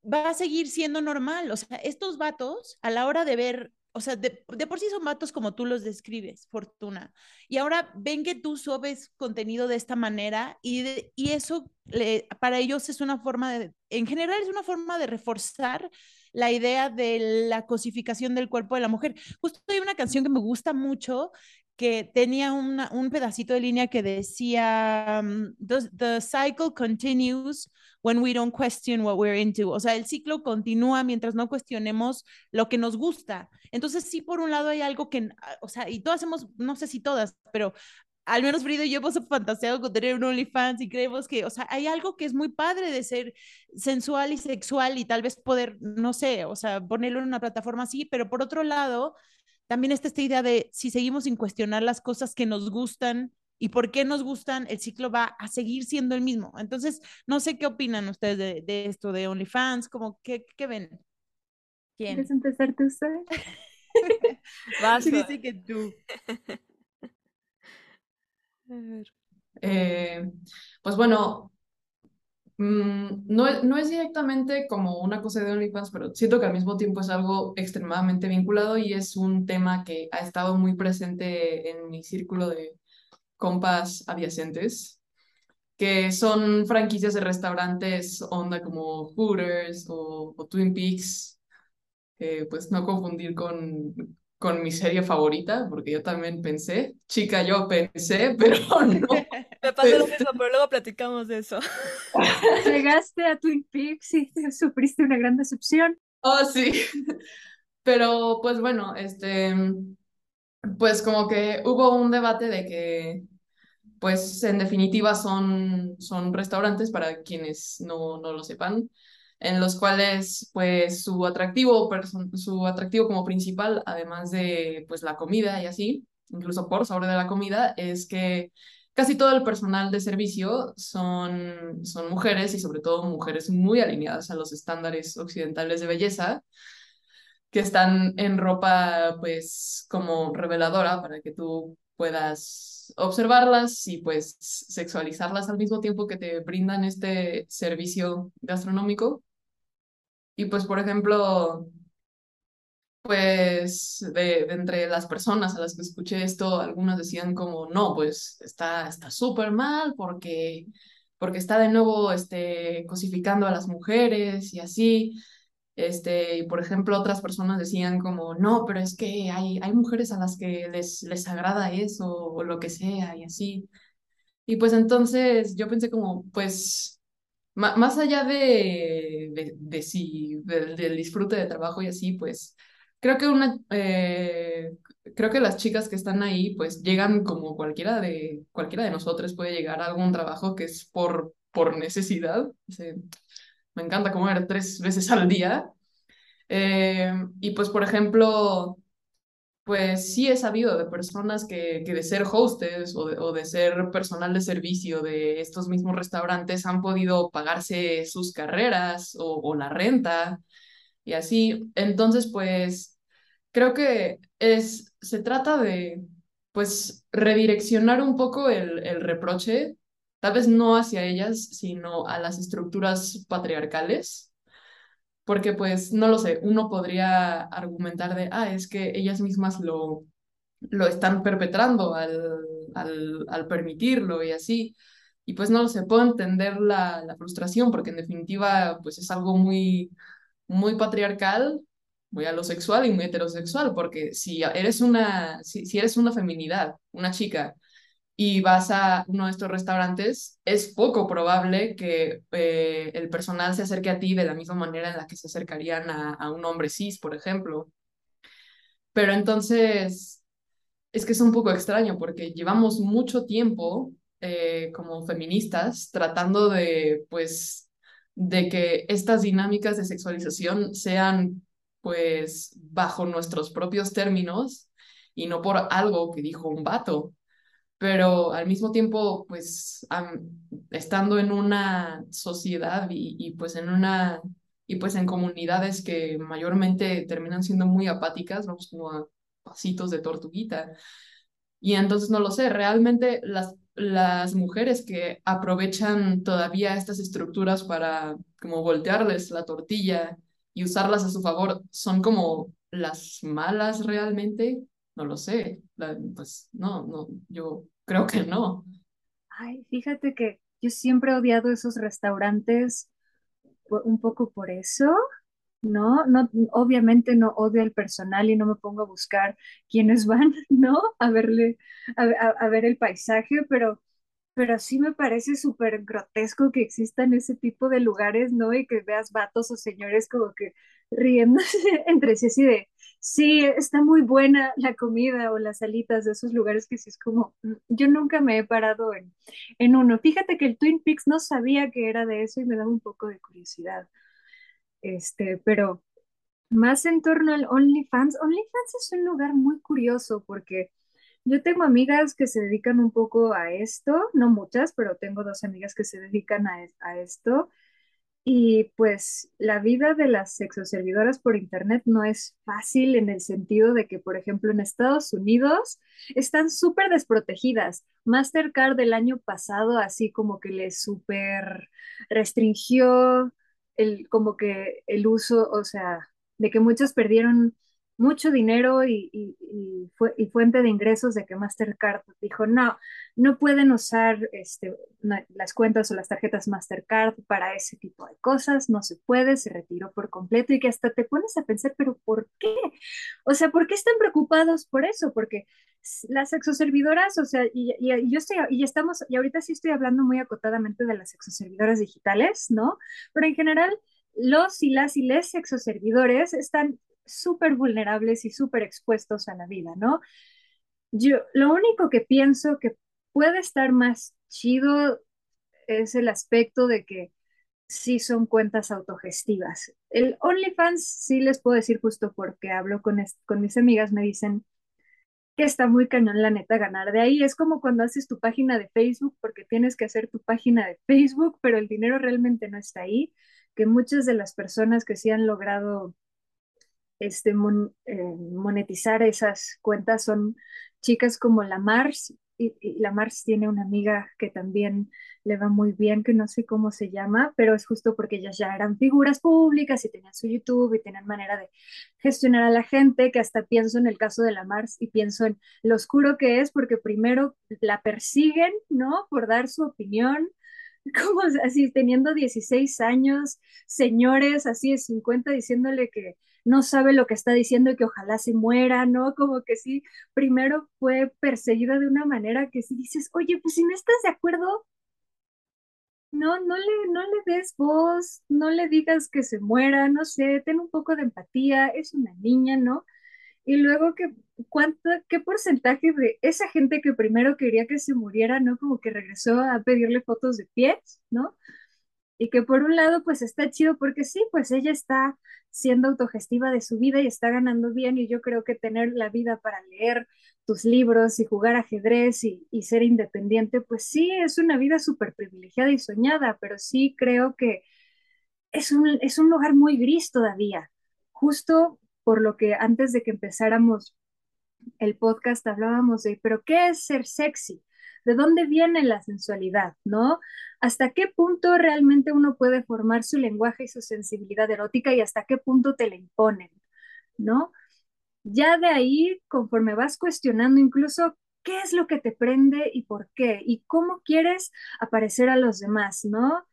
va a seguir siendo normal. O sea, estos vatos, a la hora de ver, o sea, de, de, por sí son vatos como tú los describes, Fortuna. Y ahora ven que tú subes contenido de esta manera y, de, y eso le, para ellos es una forma de, en general es una forma de reforzar la idea de la cosificación del cuerpo de la mujer. Justo hay una canción que me gusta mucho que tenía una, un pedacito de línea que decía, um, the, the, cycle continues when we don't question what we're into. O sea, el ciclo continúa mientras no cuestionemos lo que nos gusta. Entonces, sí, por un lado hay algo que, o sea, y todas hemos, no sé si todas, pero al menos Frida y yo hemos fantaseado con tener un OnlyFans y creemos que, o sea, hay algo que es muy padre de ser sensual y sexual y tal vez poder, no sé, o sea, ponerlo en una plataforma así, pero por otro lado, también está esta idea de si seguimos sin cuestionar las cosas que nos gustan y por qué nos gustan, el ciclo va a seguir siendo el mismo. Entonces, no sé qué opinan ustedes de, esto de OnlyFans, como qué, qué ven. ¿Quién? ¿Quieres empezar tú, Sara? Vas, dice que tú. Eh, pues bueno, Mm, no, no es directamente como una cosa de OnlyFans, pero siento que al mismo tiempo es algo extremadamente vinculado y es un tema que ha estado muy presente en mi círculo de compas adyacentes, que son franquicias de restaurantes onda como Hooters o, Twin Peaks, pues no confundir con, con mi serie favorita, porque yo también pensé, chica, yo pensé, pero no. Me pasó lo mismo, pero luego platicamos de eso. Llegaste a Twin Peaks y sufriste una gran decepción. Oh, sí. Pero pues bueno, este, pues como que hubo un debate de que, pues en definitiva son, son restaurantes para quienes no, no lo sepan en los cuales pues su atractivo, su atractivo como principal, además de pues la comida y así, incluso por sobre de la comida, es que casi todo el personal de servicio son, son mujeres y sobre todo mujeres muy alineadas a los estándares occidentales de belleza que están en ropa pues como reveladora para que tú puedas observarlas y pues sexualizarlas al mismo tiempo que te brindan este servicio gastronómico. Y pues, por ejemplo, pues de, entre las personas a las que escuché esto, algunas decían como, no, pues está está súper mal porque, porque está de nuevo este, cosificando a las mujeres y así. Este, y por ejemplo, otras personas decían como, no, pero es que hay, hay mujeres a las que les, les agrada eso o lo que sea y así. Y pues entonces yo pensé como, pues más allá de, de, de si, del disfrute de trabajo y así, pues creo que una, eh, creo que las chicas que están ahí, pues llegan como cualquiera de, cualquiera de nosotros puede llegar a algún trabajo que es por, por necesidad. me encanta comer tres veces al día. Eh, y pues, por ejemplo, pues sí he sabido de personas que, que de ser hostes o de, o de, ser personal de servicio de estos mismos restaurantes han podido pagarse sus carreras o, o la renta y así. Entonces, pues creo que es, se trata de, pues, redireccionar un poco el, el reproche, tal vez no hacia ellas, sino a las estructuras patriarcales porque pues no lo sé, uno podría argumentar de, ah, es que ellas mismas lo, lo están perpetrando al, al, permitirlo y así. Y pues no lo sé, puedo entender la, la, frustración porque en definitiva pues es algo muy, muy patriarcal, muy alosexual y muy heterosexual, porque si eres una, si, si eres una feminidad, una chica, y vas a uno de estos restaurantes, es poco probable que eh, el personal se acerque a ti de la misma manera en la que se acercarían a, a, un hombre cis, por ejemplo. Pero entonces, es que es un poco extraño porque llevamos mucho tiempo eh, como feministas tratando de, pues, de que estas dinámicas de sexualización sean, pues, bajo nuestros propios términos y no por algo que dijo un vato pero al mismo tiempo, pues, estando en una sociedad y, y, pues en una, y pues en comunidades que mayormente terminan siendo muy apáticas, vamos como a pasitos de tortuguita. Y entonces no lo sé, realmente las, las mujeres que aprovechan todavía estas estructuras para como voltearles la tortilla y usarlas a su favor, son como las malas realmente no lo sé, pues no, no, yo creo que no. Ay, fíjate que yo siempre he odiado esos restaurantes un poco por eso, ¿no? No, obviamente no odio el personal y no me pongo a buscar quiénes van, ¿no? A verle, a, a- a ver el paisaje, pero, pero sí me parece súper grotesco que existan ese tipo de lugares, ¿no? Y que veas vatos o señores como que riéndose entre sí así de, sí, está muy buena la comida o las salitas de esos lugares que sí es como, mm, yo nunca me he parado en, en uno. Fíjate que el Twin Peaks no sabía que era de eso y me daba un poco de curiosidad. Este, pero más en torno al OnlyFans. OnlyFans es un lugar muy curioso porque yo tengo amigas que se dedican un poco a esto, no muchas, pero tengo dos amigas que se dedican a, a esto. Y pues la vida de las sexoservidoras por internet no es fácil en el sentido de que, por ejemplo, en Estados Unidos están súper desprotegidas. Mastercard del año pasado así como que les súper restringió el, como que el uso, o sea, de que muchos perdieron mucho dinero y, y, y fue, y fuente de ingresos de que Mastercard dijo, no, no pueden usar este, las cuentas o las tarjetas Mastercard para ese tipo de cosas, no se puede, se retiró por completo y que hasta te pones a pensar, pero ¿por qué? O sea, ¿por qué están preocupados por eso? Porque las exoservidoras, o sea, y yo estoy, y estamos, y ahorita sí estoy hablando muy acotadamente de las exoservidoras digitales, ¿no? Pero en general, los y las y les exoservidores están súper vulnerables y súper expuestos a la vida, ¿no? Yo, lo único que pienso que puede estar más chido es el aspecto de que sí son cuentas autogestivas. El OnlyFans sí les puedo decir justo porque hablo con, con mis amigas, me dicen que está muy cañón la neta ganar de ahí. Es como cuando haces tu página de Facebook porque tienes que hacer tu página de Facebook, pero el dinero realmente no está ahí, que muchas de las personas que sí han logrado este, eh, monetizar esas cuentas son chicas como la Mars, y, y la Mars tiene una amiga que también le va muy bien, que no sé cómo se llama, pero es justo porque ellas ya eran figuras públicas y tenían su YouTube y tenían manera de gestionar a la gente, que hasta pienso en el caso de la Mars y pienso en lo oscuro que es, porque primero la persiguen, ¿no? Por dar su opinión, como así teniendo 16 años, señores así de 50 diciéndole que no sabe lo que está diciendo y que ojalá se muera, ¿no? Como que sí, primero fue perseguida de una manera que sí dices, oye, pues si no estás de acuerdo, no, no le, no le des voz, no le digas que se muera, no sé, ten un poco de empatía, es una niña, ¿no? Y luego que, ¿cuánto, qué porcentaje de esa gente que primero quería que se muriera, ¿no? Como que regresó a pedirle fotos de pies, ¿no? Y que por un lado, pues está chido porque sí, pues ella está siendo autogestiva de su vida y está ganando bien y yo creo que tener la vida para leer tus libros y jugar ajedrez y, y ser independiente, pues sí, es una vida súper privilegiada y soñada, pero sí creo que es un, es un lugar muy gris todavía. Justo por lo que antes de que empezáramos el podcast hablábamos de, pero ¿qué es ser sexy? ¿De dónde viene la sensualidad? ¿No? ¿Hasta qué punto realmente uno puede formar su lenguaje y su sensibilidad erótica y hasta qué punto te la imponen? ¿No? Ya de ahí, conforme vas cuestionando incluso qué es lo que te prende y por qué y cómo quieres aparecer a los demás, ¿no?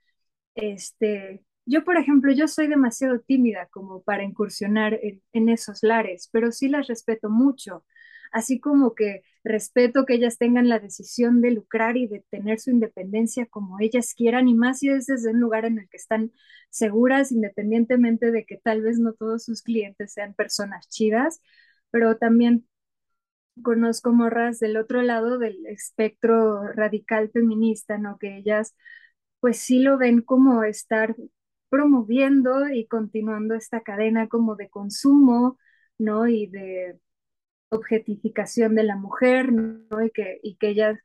Este, yo, por ejemplo, yo soy demasiado tímida como para incursionar en, en esos lares, pero sí las respeto mucho, así como que respeto que ellas tengan la decisión de lucrar y de tener su independencia como ellas quieran, y más si es desde un lugar en el que están seguras, independientemente de que tal vez no todos sus clientes sean personas chidas, pero también conozco morras del otro lado del espectro radical feminista, ¿no? Que ellas pues sí lo ven como estar promoviendo y continuando esta cadena como de consumo, ¿no? Y de objetificación de la mujer, ¿no? Y que, y que ellas,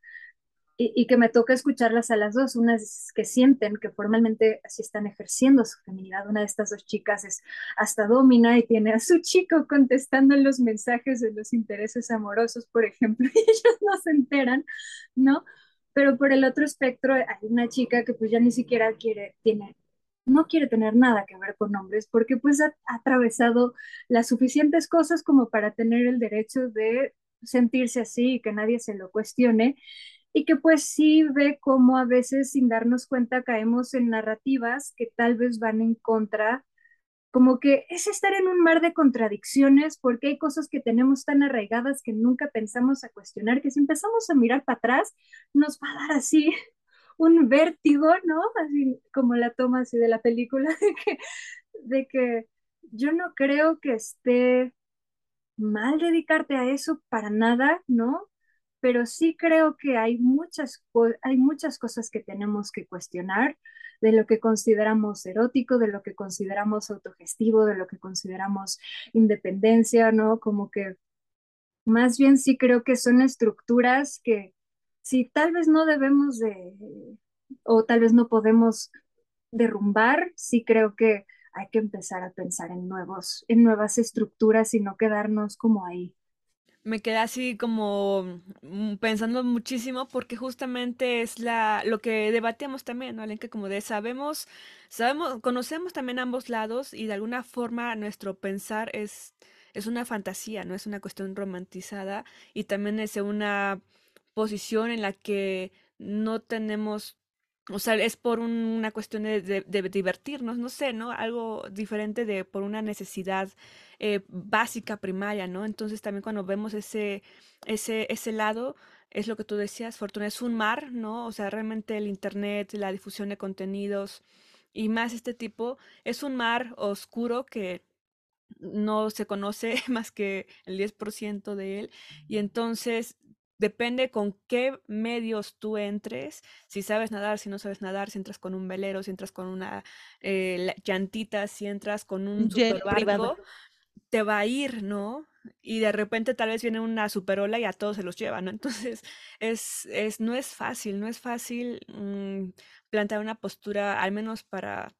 y, y que me toca escucharlas a las dos, unas que sienten que formalmente así están ejerciendo su feminidad, una de estas dos chicas es hasta domina y tiene a su chico contestando los mensajes de los intereses amorosos, por ejemplo, y ellos no se enteran, ¿no? Pero por el otro espectro hay una chica que pues ya ni siquiera quiere, tiene, no quiere tener nada que ver con hombres porque pues ha, ha atravesado las suficientes cosas como para tener el derecho de sentirse así y que nadie se lo cuestione y que pues sí ve cómo a veces sin darnos cuenta caemos en narrativas que tal vez van en contra como que es estar en un mar de contradicciones porque hay cosas que tenemos tan arraigadas que nunca pensamos a cuestionar, que si empezamos a mirar para atrás, nos va a dar así un vértigo, ¿no? Así como la toma así de la película, de que, de que yo no creo que esté mal dedicarte a eso para nada, ¿no? Pero sí creo que hay muchas, hay muchas cosas que tenemos que cuestionar de lo que consideramos erótico, de lo que consideramos autogestivo, de lo que consideramos independencia, ¿no? Como que más bien sí creo que son estructuras que si tal vez no debemos de, o tal vez no podemos derrumbar, sí creo que hay que empezar a pensar en nuevos, en nuevas estructuras y no quedarnos como ahí. Me quedé así como mm, pensando muchísimo porque justamente es la lo que debatíamos también, ¿no? que como de sabemos, sabemos, conocemos también ambos lados y de alguna forma nuestro pensar es es una fantasía, no es una cuestión romantizada y también es una posición en la que no tenemos o sea, es por una cuestión de, divertirnos, no sé, ¿no? Algo diferente de por una necesidad eh, básica, primaria, ¿no? Entonces también cuando vemos ese, ese, ese lado, es lo que tú decías, Fortuna, es un mar, ¿no? O sea, realmente el Internet, la difusión de contenidos y más este tipo, es un mar oscuro que no se conoce más que el 10% de él y entonces depende con qué medios tú entres, si sabes nadar, si no sabes nadar, si entras con un velero, si entras con una eh, llantita, si entras con un super barco, te va a ir, ¿no? Y de repente tal vez viene una superola y a todos se los lleva, ¿no? Entonces, es, es, no es fácil, no es fácil mm, plantear una postura, al menos para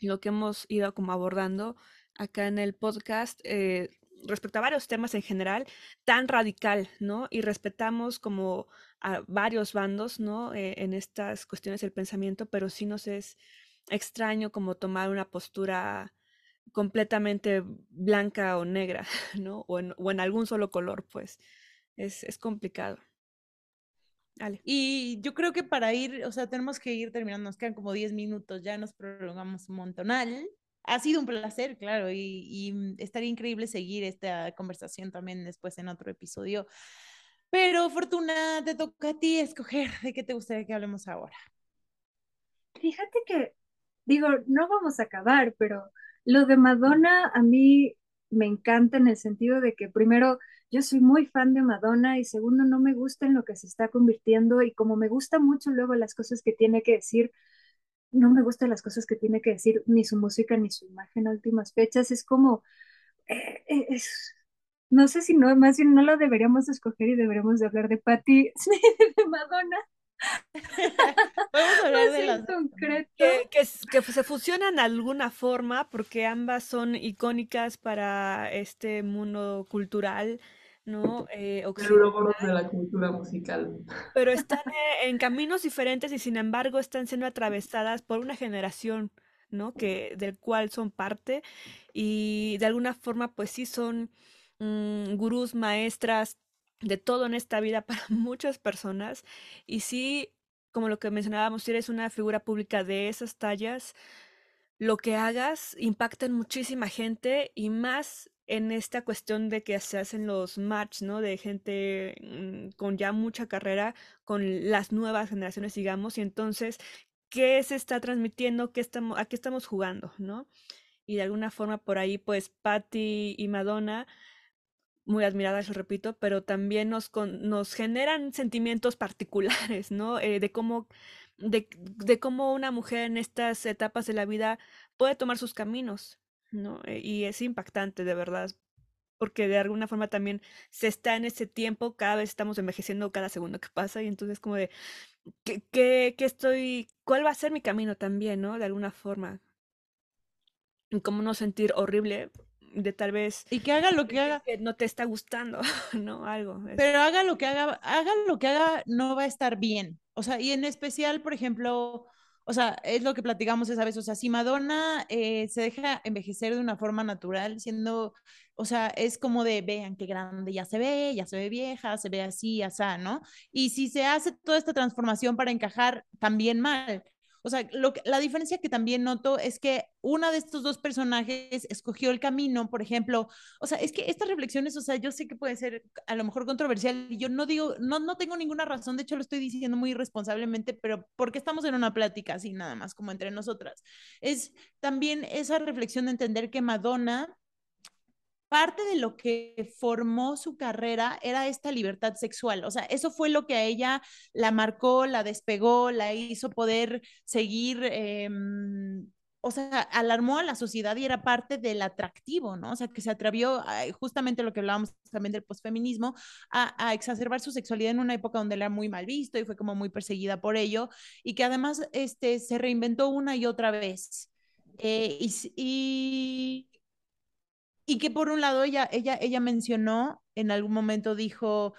lo que hemos ido como abordando acá en el podcast, eh, respecto a varios temas en general, tan radical, ¿no? Y respetamos como a varios bandos, ¿no? Eh, en estas cuestiones del pensamiento, pero sí nos es extraño como tomar una postura completamente blanca o negra, ¿no? O en, algún solo color, pues. Es, es complicado. Dale. Y yo creo que para ir, o sea, tenemos que ir terminando, nos quedan como 10 minutos, ya nos prolongamos un montonal ha sido un placer, claro, y, mm, estaría increíble seguir esta conversación también después en otro episodio. Pero Fortuna, te toca a ti escoger de qué te gustaría que hablemos ahora. Fíjate que, digo, no vamos a acabar, pero lo de Madonna a mí me encanta en el sentido de que primero yo soy muy fan de Madonna y segundo no me gusta en lo que se está convirtiendo y como me gusta mucho luego las cosas que tiene que decir, no me gustan las cosas que tiene que decir, ni su música, ni su imagen a últimas fechas. Es como, eh, eh, es, no sé si no, más bien no lo deberíamos escoger y deberíamos de hablar de Patty, de Madonna. Vamos a hablar de las concreto. Que, que, que, se fusionan de alguna forma porque ambas son icónicas para este mundo cultural ¿no? Eh, de la cultura musical. Pero están en caminos diferentes y sin embargo están siendo atravesadas por una generación, ¿no? Que, del cual son parte y de alguna forma pues sí son mm, gurús, maestras de todo en esta vida para muchas personas y sí, como lo que mencionábamos, si eres una figura pública de esas tallas, lo que hagas impacta en muchísima gente y más en esta cuestión de que se hacen los match, ¿no? De gente mm, con ya mucha carrera, con las nuevas generaciones, digamos, y entonces, ¿qué se está transmitiendo? ¿Qué estamos, ¿A qué estamos jugando, ¿no? Y de alguna forma por ahí, pues, Patty y Madonna, muy admiradas, lo repito, pero también nos, nos generan sentimientos particulares, ¿no? Eh, de cómo de, de, cómo una mujer en estas etapas de la vida puede tomar sus caminos, ¿no? Eh, y es impactante, de verdad, porque de alguna forma también se está en ese tiempo, cada vez estamos envejeciendo cada segundo que pasa, y entonces como de, ¿qué, qué, qué estoy, cuál va a ser mi camino también, ¿no? De alguna forma. Y cómo no sentir horrible de tal vez y que haga lo que haga que no te está gustando no algo pero haga lo que haga haga lo que haga no va a estar bien o sea y en especial por ejemplo o sea, es lo que platicamos esa vez, o sea, si Madonna eh, se deja envejecer de una forma natural, siendo, o sea, es como de, vean qué grande ya se ve, ya se ve vieja, se ve así, así, ¿no? Y si se hace toda esta transformación para encajar, también mal. O sea, lo que, la diferencia que también noto es que una de estos dos personajes escogió el camino, por ejemplo, o sea, es que estas reflexiones, o sea, yo sé que puede ser a lo mejor controversial y yo no digo, no, no tengo ninguna razón, de hecho lo estoy diciendo muy irresponsablemente, pero porque estamos en una plática así nada más como entre nosotras. Es también esa reflexión de entender que Madonna parte de lo que formó su carrera era esta libertad sexual. O sea, eso fue lo que a ella la marcó, la despegó, la hizo poder seguir. Eh, o sea, alarmó a la sociedad y era parte del atractivo, ¿no? O sea, que se atrevió, justamente lo que hablábamos también del posfeminismo, a, exacerbar su sexualidad en una época donde era muy mal visto y fue como muy perseguida por ello, y que además este, se reinventó una y otra vez. Eh, y, y que por un lado ella, ella, ella mencionó, en algún momento dijo,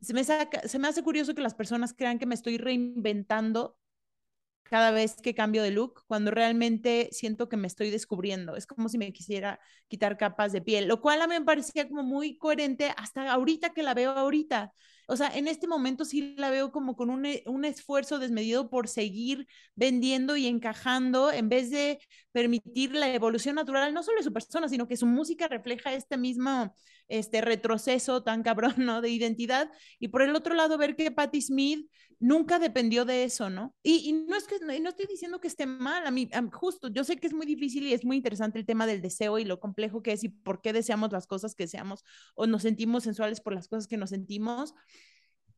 se me, saca, se me hace curioso que las personas crean que me estoy reinventando cada vez que cambio de look, cuando realmente siento que me estoy descubriendo. Es como si me quisiera quitar capas de piel, lo cual a mí me parecía como muy coherente hasta ahorita que la veo ahorita. O sea, en este momento sí la veo como con un, un esfuerzo desmedido por seguir vendiendo y encajando en vez de permitir la evolución natural, no solo de su persona, sino que su música refleja este mismo este retroceso tan cabrón, ¿no? De identidad. Y por el otro lado, ver que Patti Smith nunca dependió de eso, ¿no? Y, no es que, no estoy diciendo que esté mal, a mí, justo, yo sé que es muy difícil y es muy interesante el tema del deseo y lo complejo que es y por qué deseamos las cosas que deseamos o nos sentimos sensuales por las cosas que nos sentimos,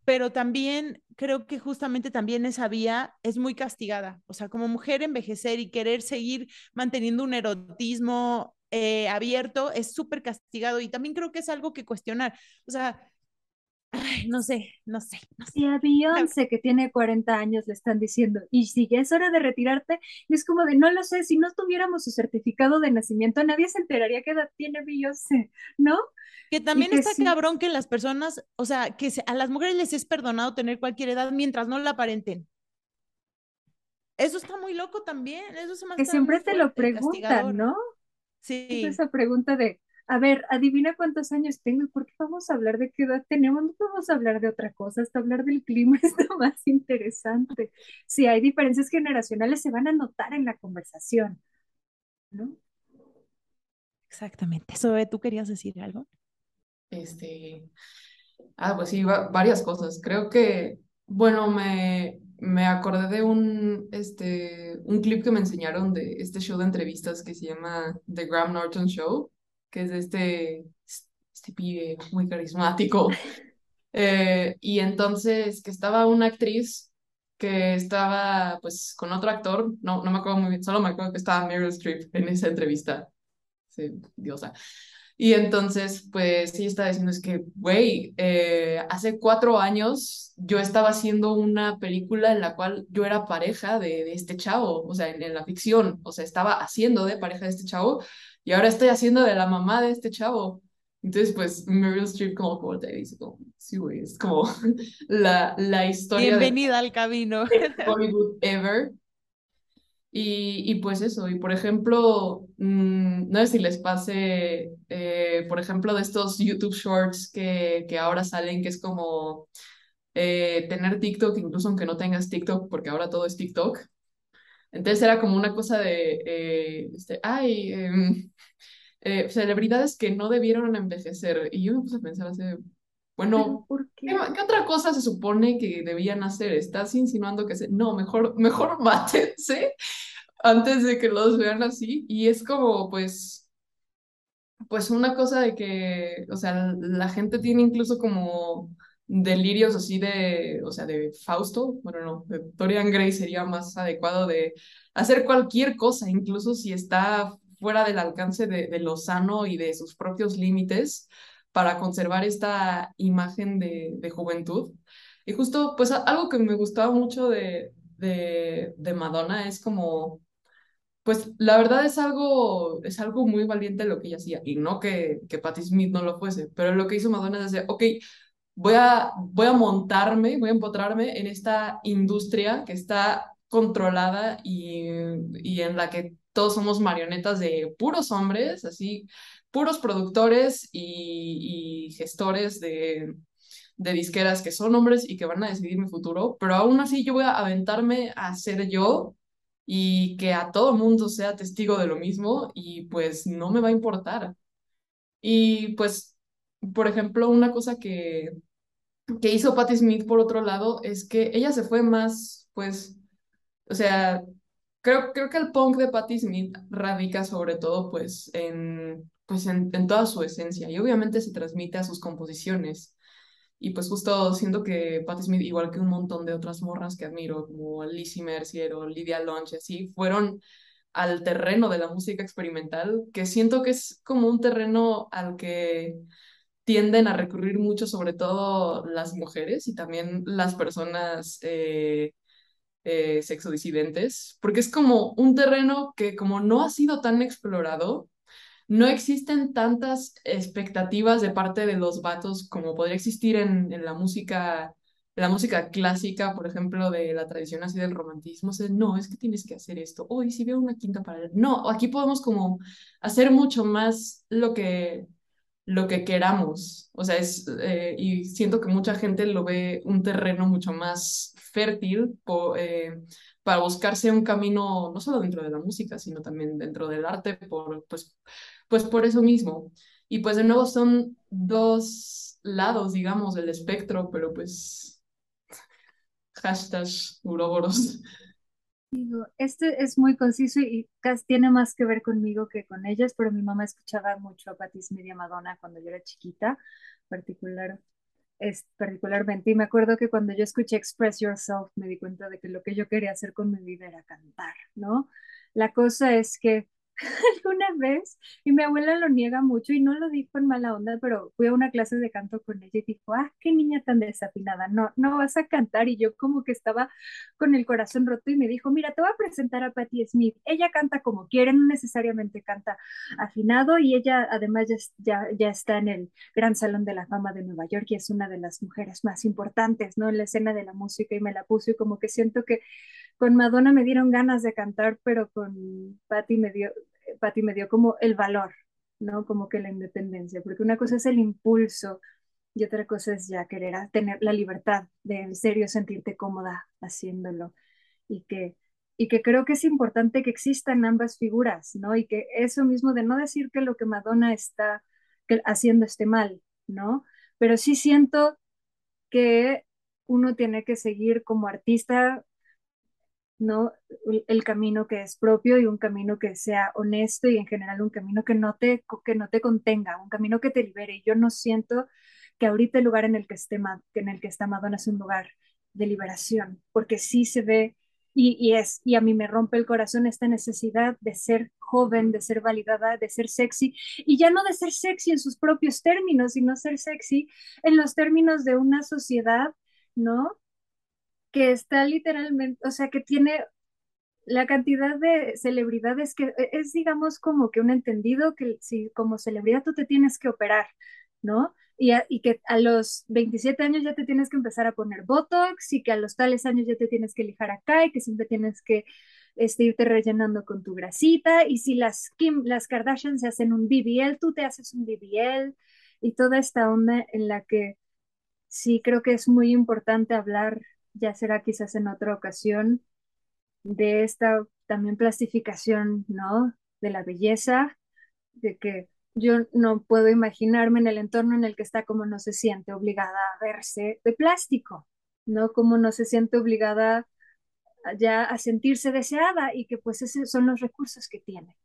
pero también creo que justamente también esa vía es muy castigada, o sea, como mujer envejecer y querer seguir manteniendo un erotismo eh, abierto es súper castigado y también creo que es algo que cuestionar, o sea, Ay, no sé, no sé. No sé. Y a Beyoncé, que tiene 40 años, le están diciendo, y si ya es hora de retirarte, es como de, no lo sé, si no tuviéramos su certificado de nacimiento, nadie se enteraría qué edad tiene Beyoncé, ¿no? Que también que está sí. cabrón que las personas, o sea, que a las mujeres les es perdonado tener cualquier edad mientras no la aparenten. Eso está muy loco también, eso se me Que siempre te lo preguntan, ¿no? Sí. Es esa pregunta de, a ver, adivina cuántos años tengo y por qué vamos a hablar de qué edad tenemos, no podemos hablar de otra cosa, hasta hablar del clima es lo más interesante. Si hay diferencias generacionales, se van a notar en la conversación, ¿no? Exactamente. Zoe, ¿tú querías decir algo? Este, ah, pues sí, va, varias cosas. Creo que, bueno, me, me acordé de un, este, un clip que me enseñaron de este show de entrevistas que se llama The Graham Norton Show que es de este, este pibe muy carismático. Eh, y entonces que estaba una actriz que estaba pues con otro actor, no, no me acuerdo muy bien, solo me acuerdo que estaba Meryl Streep en esa entrevista. Sí, diosa. Y entonces, pues sí, estaba diciendo, es que, güey, eh, hace cuatro años yo estaba haciendo una película en la cual yo era pareja de, de este chavo, o sea, en, en, la ficción, o sea, estaba haciendo de pareja de este chavo, y ahora estoy haciendo de la mamá de este chavo. Entonces, pues, Meryl Streep como voltea y dice como, sí, güey, es como la, la historia Bienvenida de, al camino. De Hollywood ever. Y, y, pues eso, y por ejemplo, no sé si les pase, eh, por ejemplo, de estos YouTube Shorts que, que ahora salen, que es como eh, tener TikTok, incluso aunque no tengas TikTok, porque ahora todo es TikTok. Entonces era como una cosa de, eh, este, ay, eh, celebridades que no debieron envejecer. Y yo me puse a pensar hace, bueno, ¿por qué? ¿qué, ¿qué, otra cosa se supone que debían hacer? ¿Estás insinuando que se... No, mejor, mejor mátense antes de que los vean así. Y es como, pues, pues una cosa de que, o sea, la gente tiene incluso como delirios así de, o sea, de Fausto, bueno, no, de Dorian Gray sería más adecuado de hacer cualquier cosa, incluso si está fuera del alcance de, de lo sano y de sus propios límites, para conservar esta imagen de, de, juventud. Y justo, pues algo que me gustaba mucho de, de, de, Madonna es como, pues la verdad es algo, es algo muy valiente lo que ella hacía, y no que, que Patti Smith no lo fuese, pero lo que hizo Madonna es decir, ok, voy a, voy a montarme, voy a empotrarme en esta industria que está controlada y, y en la que todos somos marionetas de puros hombres, así, puros productores y, y gestores de, de, disqueras que son hombres y que van a decidir mi futuro, pero aún así yo voy a aventarme a ser yo y que a todo mundo sea testigo de lo mismo y pues no me va a importar. Y pues, por ejemplo, una cosa que, que hizo Patti Smith por otro lado es que ella se fue más, pues, o sea, creo, creo que el punk de Patti Smith radica sobre todo pues en, pues en, en toda su esencia y obviamente se transmite a sus composiciones. Y pues justo siento que Patti Smith, igual que un montón de otras morras que admiro, como Lizzie Mercier o Lydia Lunch, así, fueron al terreno de la música experimental, que siento que es como un terreno al que tienden a recurrir mucho, sobre todo las mujeres y también las personas eh, eh, sexodisidentes, porque es como un terreno que como no ha sido tan explorado, no existen tantas expectativas de parte de los vatos como podría existir en, en la música la música clásica, por ejemplo, de la tradición así del romantismo, o no, es que tienes que hacer esto, hoy si veo una quinta para No, aquí podemos como hacer mucho más lo que, lo que queramos, o sea, es, eh, y siento que mucha gente lo ve un terreno mucho más fértil eh, para buscarse un camino, no solo dentro de la música, sino también dentro del arte, por, pues, pues por eso mismo. Y pues de nuevo son dos lados, digamos, del espectro, pero pues hashtag Uroboros. Digo, este es muy conciso y casi tiene más que ver conmigo que con ellas, pero mi mamá escuchaba mucho a Patti Smith Madonna cuando yo era chiquita, particular, es, particularmente. Y me acuerdo que cuando yo escuché Express Yourself me di cuenta de que lo que yo quería hacer con mi vida era cantar, ¿no? La cosa es que alguna vez, y mi abuela lo niega mucho y no lo dijo en mala onda, pero fui a una clase de canto con ella y dijo, ah, qué niña tan desafinada, no, no vas a cantar. Y yo como que estaba con el corazón roto y me dijo, mira, te voy a presentar a Patti Smith. Ella canta como quiere, no necesariamente canta afinado y ella además ya, ya, ya está en el Gran Salón de la Fama de Nueva York y es una de las mujeres más importantes, ¿no? En la escena de la música y me la puso y como que siento que con Madonna me dieron ganas de cantar, pero con Patti me dio, Patti me dio como el valor, ¿no? Como que la independencia, porque una cosa es el impulso y otra cosa es ya querer tener la libertad de en serio sentirte cómoda haciéndolo y que y que creo que es importante que existan ambas figuras, ¿no? Y que eso mismo de no decir que lo que Madonna está haciendo esté mal, ¿no? Pero sí siento que uno tiene que seguir como artista ¿no? El camino que es propio y un camino que sea honesto y en general un camino que no te, que no te contenga, un camino que te libere. Yo no siento que ahorita el lugar en el que, esté, en el que está Madonna es un lugar de liberación, porque sí se ve y, y, es, y a mí me rompe el corazón esta necesidad de ser joven, de ser validada, de ser sexy, y ya no de ser sexy en sus propios términos, sino ser sexy en los términos de una sociedad, ¿no? Que está literalmente, o sea, que tiene la cantidad de celebridades que e, es, digamos, como que un entendido que si como celebridad tú te tienes que operar, ¿no? Y, y, que a los 27 años ya te tienes que empezar a poner Botox y que a los tales años ya te tienes que lijar acá y que siempre tienes que este, irte rellenando con tu grasita y si las Kim, las Kardashian se hacen un BBL, tú te haces un BBL y toda esta onda en la que sí creo que es muy importante hablar ya será quizás en otra ocasión, de esta también plastificación, ¿no? De la belleza, de que yo no puedo imaginarme en el entorno en el que está como no se siente obligada a verse de plástico, ¿no? Como no se siente obligada ya a sentirse deseada y que pues esos son los recursos que tiene.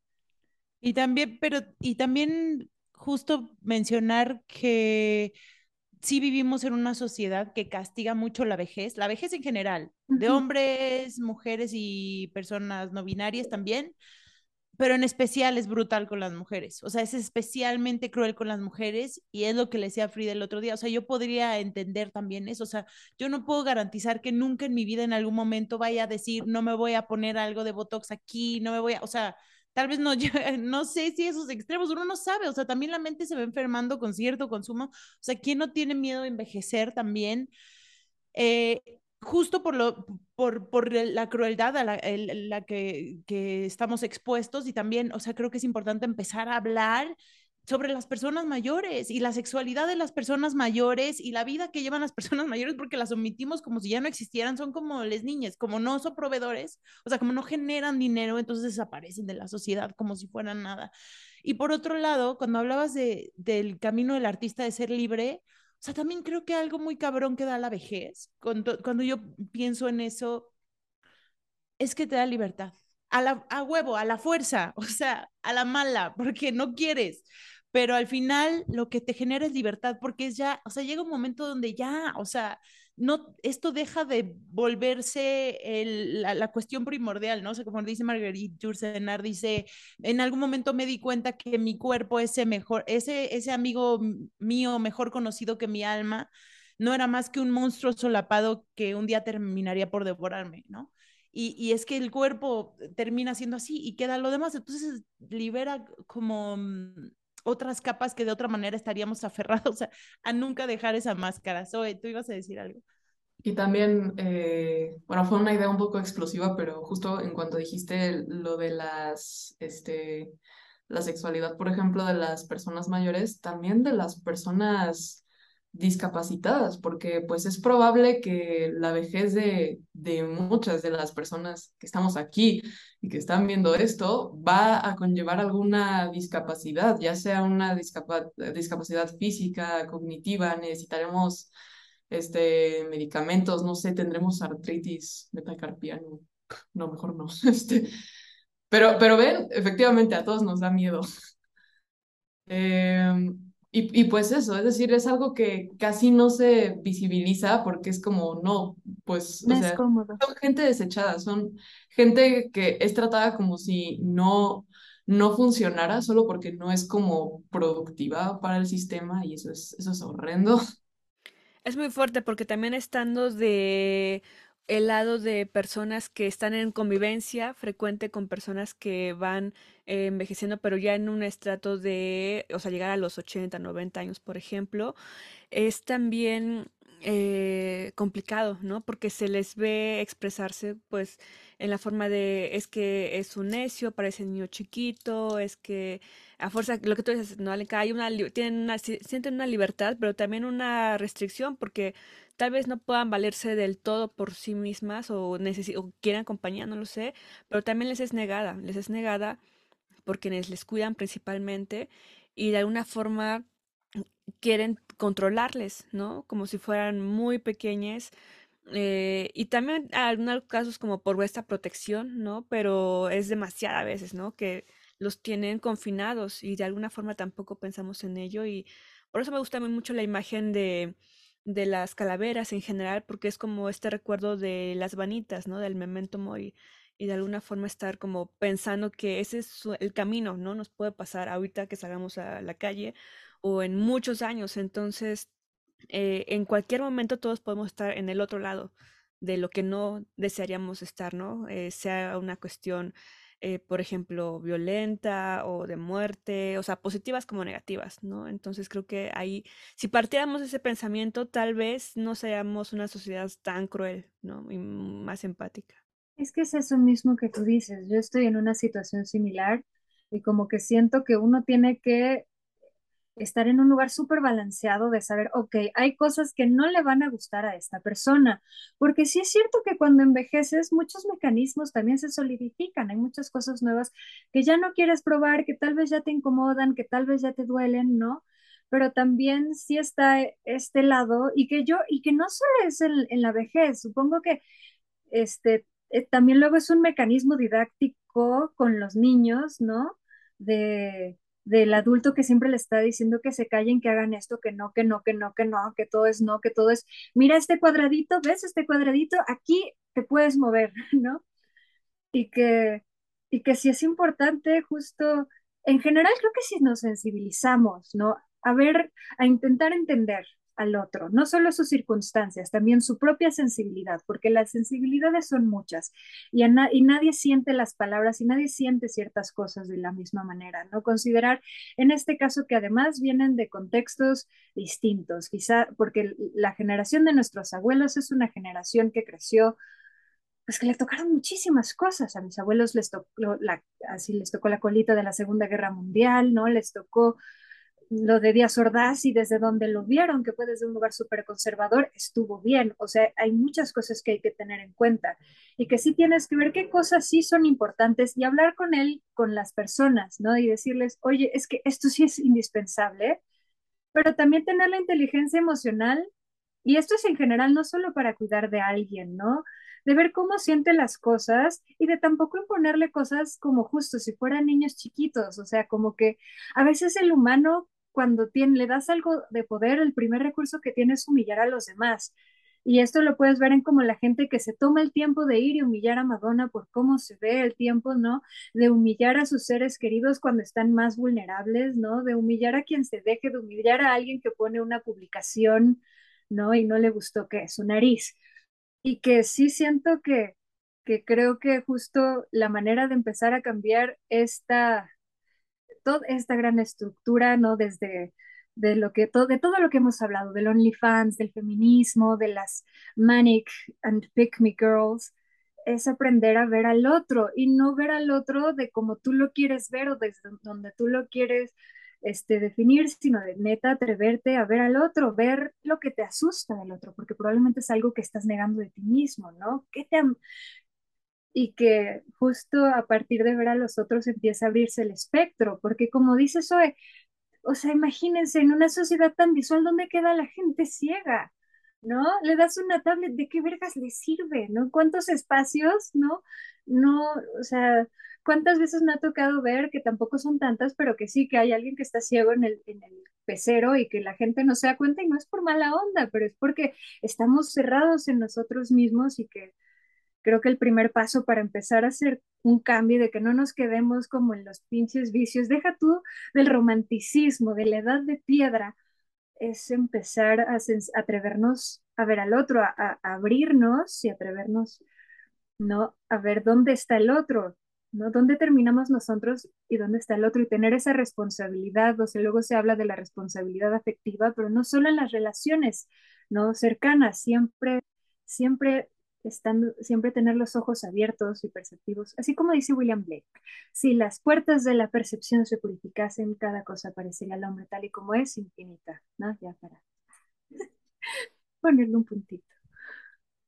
Y también, pero, y también justo mencionar que sí vivimos en una sociedad que castiga mucho la vejez, la vejez en general, de hombres, mujeres y personas no binarias también, pero en especial es brutal con las mujeres, o sea, es especialmente cruel con las mujeres y es lo que le decía Frida el otro día, o sea, yo podría entender también eso, o sea, yo no puedo garantizar que nunca en mi vida en algún momento vaya a decir, no me voy a poner algo de Botox aquí, no me voy a, o sea, tal vez no, no sé si esos extremos, uno no sabe, o sea, también la mente se va enfermando con cierto consumo, o sea, ¿quién no tiene miedo de envejecer también? Eh, justo por, lo, por, por la crueldad a la, la que, que, estamos expuestos y también, o sea, creo que es importante empezar a hablar sobre las personas mayores y la sexualidad de las personas mayores y la vida que llevan las personas mayores porque las omitimos como si ya no existieran, son como las niñas, como no son proveedores, o sea, como no generan dinero, entonces desaparecen de la sociedad como si fueran nada. Y por otro lado, cuando hablabas de, del camino del artista de ser libre, o sea, también creo que algo muy cabrón que da la vejez, cuando, cuando yo pienso en eso, es que te da libertad. A, la, a huevo, a la fuerza, o sea, a la mala, porque no quieres pero al final lo que te genera es libertad, porque es ya, o sea, llega un momento donde ya, o sea, no, esto deja de volverse el, la, la, cuestión primordial, ¿no? O sea, como dice Marguerite Yourcenar, dice, en algún momento me di cuenta que mi cuerpo, ese mejor, ese, ese amigo mío mejor conocido que mi alma, no era más que un monstruo solapado que un día terminaría por devorarme, ¿no? Y, y, es que el cuerpo termina siendo así y queda lo demás, entonces libera como otras capas que de otra manera estaríamos aferrados a, a nunca dejar esa máscara. Zoe, tú ibas a decir algo. Y también, eh, bueno, fue una idea un poco explosiva, pero justo en cuanto dijiste lo de las, este, la sexualidad, por ejemplo, de las personas mayores, también de las personas discapacitadas, porque pues es probable que la vejez de, de muchas de las personas que estamos aquí y que están viendo esto va a conllevar alguna discapacidad, ya sea una discapacidad física, cognitiva, necesitaremos este, medicamentos, no sé, tendremos artritis metacarpiano, no, mejor no, este, pero, pero ven, efectivamente a todos nos da miedo. Eh, y, y, pues eso, es decir, es algo que casi no se visibiliza porque es como, no, pues, o sea, son gente desechada, son gente que es tratada como si no, no funcionara solo porque no es como productiva para el sistema y eso es, eso es horrendo. Es muy fuerte porque también estando de el lado de personas que están en convivencia frecuente con personas que van eh, envejeciendo, pero ya en un estrato de, o sea, llegar a los 80, 90 años, por ejemplo, es también eh, complicado, ¿no? Porque se les ve expresarse, pues, en la forma de, es que es un necio, parece niño chiquito, es que a fuerza, lo que tú dices, ¿no? Hay una, tienen sienten una libertad, pero también una restricción, porque tal vez no puedan valerse del todo por sí mismas o, o quieran compañía, no lo sé, pero también les es negada, les es negada por quienes les cuidan principalmente y de alguna forma quieren controlarles, ¿no? Como si fueran muy pequeñas. Eh, y también en algunos casos como por vuestra protección, ¿no? Pero es demasiada a veces, ¿no? Que los tienen confinados y de alguna forma tampoco pensamos en ello y por eso me gusta mucho la imagen de de las calaveras en general, porque es como este recuerdo de las vanitas, ¿no? Del memento mori. Y de alguna forma estar como pensando que ese es el camino, ¿no? Nos puede pasar ahorita que salgamos a la calle o en muchos años. Entonces, eh, en cualquier momento todos podemos estar en el otro lado de lo que no desearíamos estar, ¿no? Eh, sea una cuestión eh, por ejemplo, violenta o de muerte, o sea, positivas como negativas, ¿no? Entonces creo que ahí, si partiéramos de ese pensamiento, tal vez no seamos una sociedad tan cruel, ¿no? Y más empática. Es que es eso mismo que tú dices. Yo estoy en una situación similar y como que siento que uno tiene que estar en un lugar súper balanceado de saber, ok, hay cosas que no le van a gustar a esta persona, porque sí es cierto que cuando envejeces muchos mecanismos también se solidifican, hay muchas cosas nuevas que ya no quieres probar, que tal vez ya te incomodan, que tal vez ya te duelen, ¿no? Pero también sí está este lado y que yo, y que no solo es en, en la vejez, supongo que este, eh, también luego es un mecanismo didáctico con los niños, ¿no? De, del adulto que siempre le está diciendo que se callen, que hagan esto, que no, que no, que no, que no, que todo es no, que todo es, mira este cuadradito, ¿ves este cuadradito? Aquí te puedes mover, ¿no? Y que, y que si es importante justo, en general creo que si nos sensibilizamos, ¿no? A ver, a intentar entender, al otro, no solo sus circunstancias, también su propia sensibilidad, porque las sensibilidades son muchas y, nadie siente las palabras y nadie siente ciertas cosas de la misma manera, ¿no? Considerar en este caso que además vienen de contextos distintos, quizá porque la generación de nuestros abuelos es una generación que creció pues que le tocaron muchísimas cosas. A mis abuelos les tocó la, así les tocó la colita de la Segunda Guerra Mundial, ¿no? Les tocó lo de Díaz Ordaz y desde donde lo vieron, que fue desde un lugar súper conservador, estuvo bien. O sea, hay muchas cosas que hay que tener en cuenta y que sí tienes que ver qué cosas sí son importantes y hablar con él, con las personas, ¿no? Y decirles, oye, es que esto sí es indispensable, pero también tener la inteligencia emocional. Y esto es en general no solo para cuidar de alguien, ¿no? de ver cómo siente las cosas y de tampoco imponerle cosas como justo si fueran niños chiquitos, o sea, como que a veces el humano cuando le das algo de poder, el primer recurso que tiene es humillar a los demás. Y esto lo puedes ver en como la gente que se toma el tiempo de ir y humillar a Madonna por cómo se ve el tiempo, ¿no? De humillar a sus seres queridos cuando están más vulnerables, ¿no? De humillar a quien se deje, de humillar a alguien que pone una publicación, ¿no? Y no le gustó que su nariz y que sí siento que, que creo que justo la manera de empezar a cambiar esta, toda esta gran estructura, ¿no? Desde de lo que todo, de todo lo que hemos hablado, del OnlyFans, del feminismo, de las Manic and Pick Me Girls, es aprender a ver al otro y no ver al otro de como tú lo quieres ver o desde donde tú lo quieres este, definir, sino de neta atreverte a ver al otro, ver lo que te asusta del otro, porque probablemente es algo que estás negando de ti mismo, ¿no? ¿Qué te y que justo a partir de ver a los otros empieza a abrirse el espectro, porque como dice Zoe, o sea, imagínense en una sociedad tan visual donde queda la gente ciega, ¿no? Le das una tablet, ¿de qué vergas le sirve, no? ¿Cuántos espacios, no? No, o sea, ¿cuántas veces me ha tocado ver que tampoco son tantas, pero que sí, que hay alguien que está ciego en el, en el pecero y que la gente no se da cuenta y no es por mala onda, pero es porque estamos cerrados en nosotros mismos y que creo que el primer paso para empezar a hacer un cambio de que no nos quedemos como en los pinches vicios, deja tú del romanticismo, de la edad de piedra, es empezar a, atrevernos a ver al otro, a, abrirnos y atrevernos, ¿no? A ver dónde está el otro, ¿no? ¿Dónde terminamos nosotros y dónde está el otro? Y tener esa responsabilidad, o sea, luego se habla de la responsabilidad afectiva, pero no solo en las relaciones, ¿no? Cercanas, siempre, siempre estando, siempre tener los ojos abiertos y perceptivos, así como dice William Blake, si las puertas de la percepción se purificasen, cada cosa parecería al hombre tal y como es, infinita, ¿no? Ya para ponerle un puntito.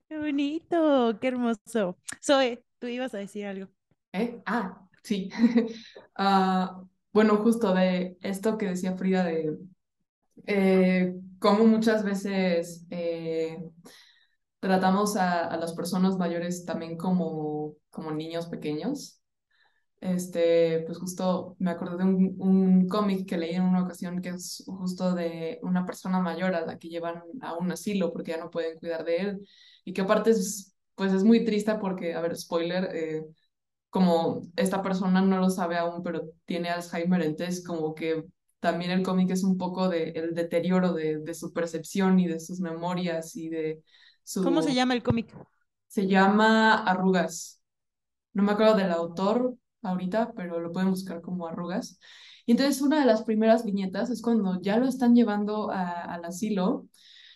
Qué bonito, qué hermoso. Zoe, tú ibas a decir algo. ¿Eh? Ah, sí. uh, bueno, justo de esto que decía Frida de eh, cómo muchas veces eh, tratamos a, las personas mayores también como, como niños pequeños. Este, pues justo me acordé de un, un cómic que leí en una ocasión que es justo de una persona mayor a la que llevan a un asilo porque ya no pueden cuidar de él y que aparte es, pues es muy triste porque, a ver, spoiler, eh, como esta persona no lo sabe aún, pero tiene Alzheimer, entonces como que también el cómic es un poco de el deterioro de, de su percepción y de sus memorias y de ¿Cómo se llama el cómic? Se llama Arrugas. No me acuerdo del autor ahorita, pero lo pueden buscar como Arrugas. Y entonces una de las primeras viñetas es cuando ya lo están llevando al asilo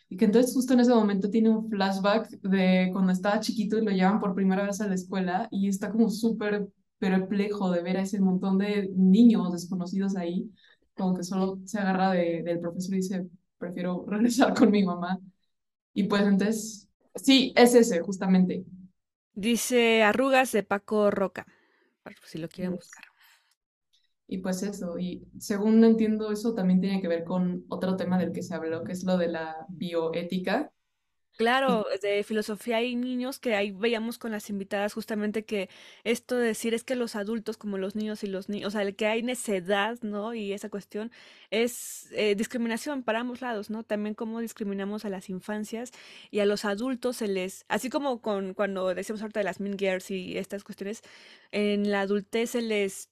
y que entonces justo en ese momento tiene un flashback de cuando estaba chiquito y lo llevan por primera vez a la escuela y está como súper perplejo de ver a ese montón de niños desconocidos ahí, como que solo se agarra de, del profesor y dice, prefiero regresar con mi mamá. Y pues entonces, sí, es ese, justamente. Dice Arrugas de Paco Roca, si lo quieren buscar. Y pues eso, y según entiendo, eso también tiene que ver con otro tema del que se habló, que es lo de la bioética, Claro, de filosofía y niños, que ahí veíamos con las invitadas justamente que esto de decir es que los adultos, como los niños y los niños, o sea, el que hay necedad, ¿no? Y esa cuestión es eh, discriminación para ambos lados, ¿no? También cómo discriminamos a las infancias y a los adultos se les, así como con cuando decíamos ahorita de las mean girls y estas cuestiones, en la adultez se les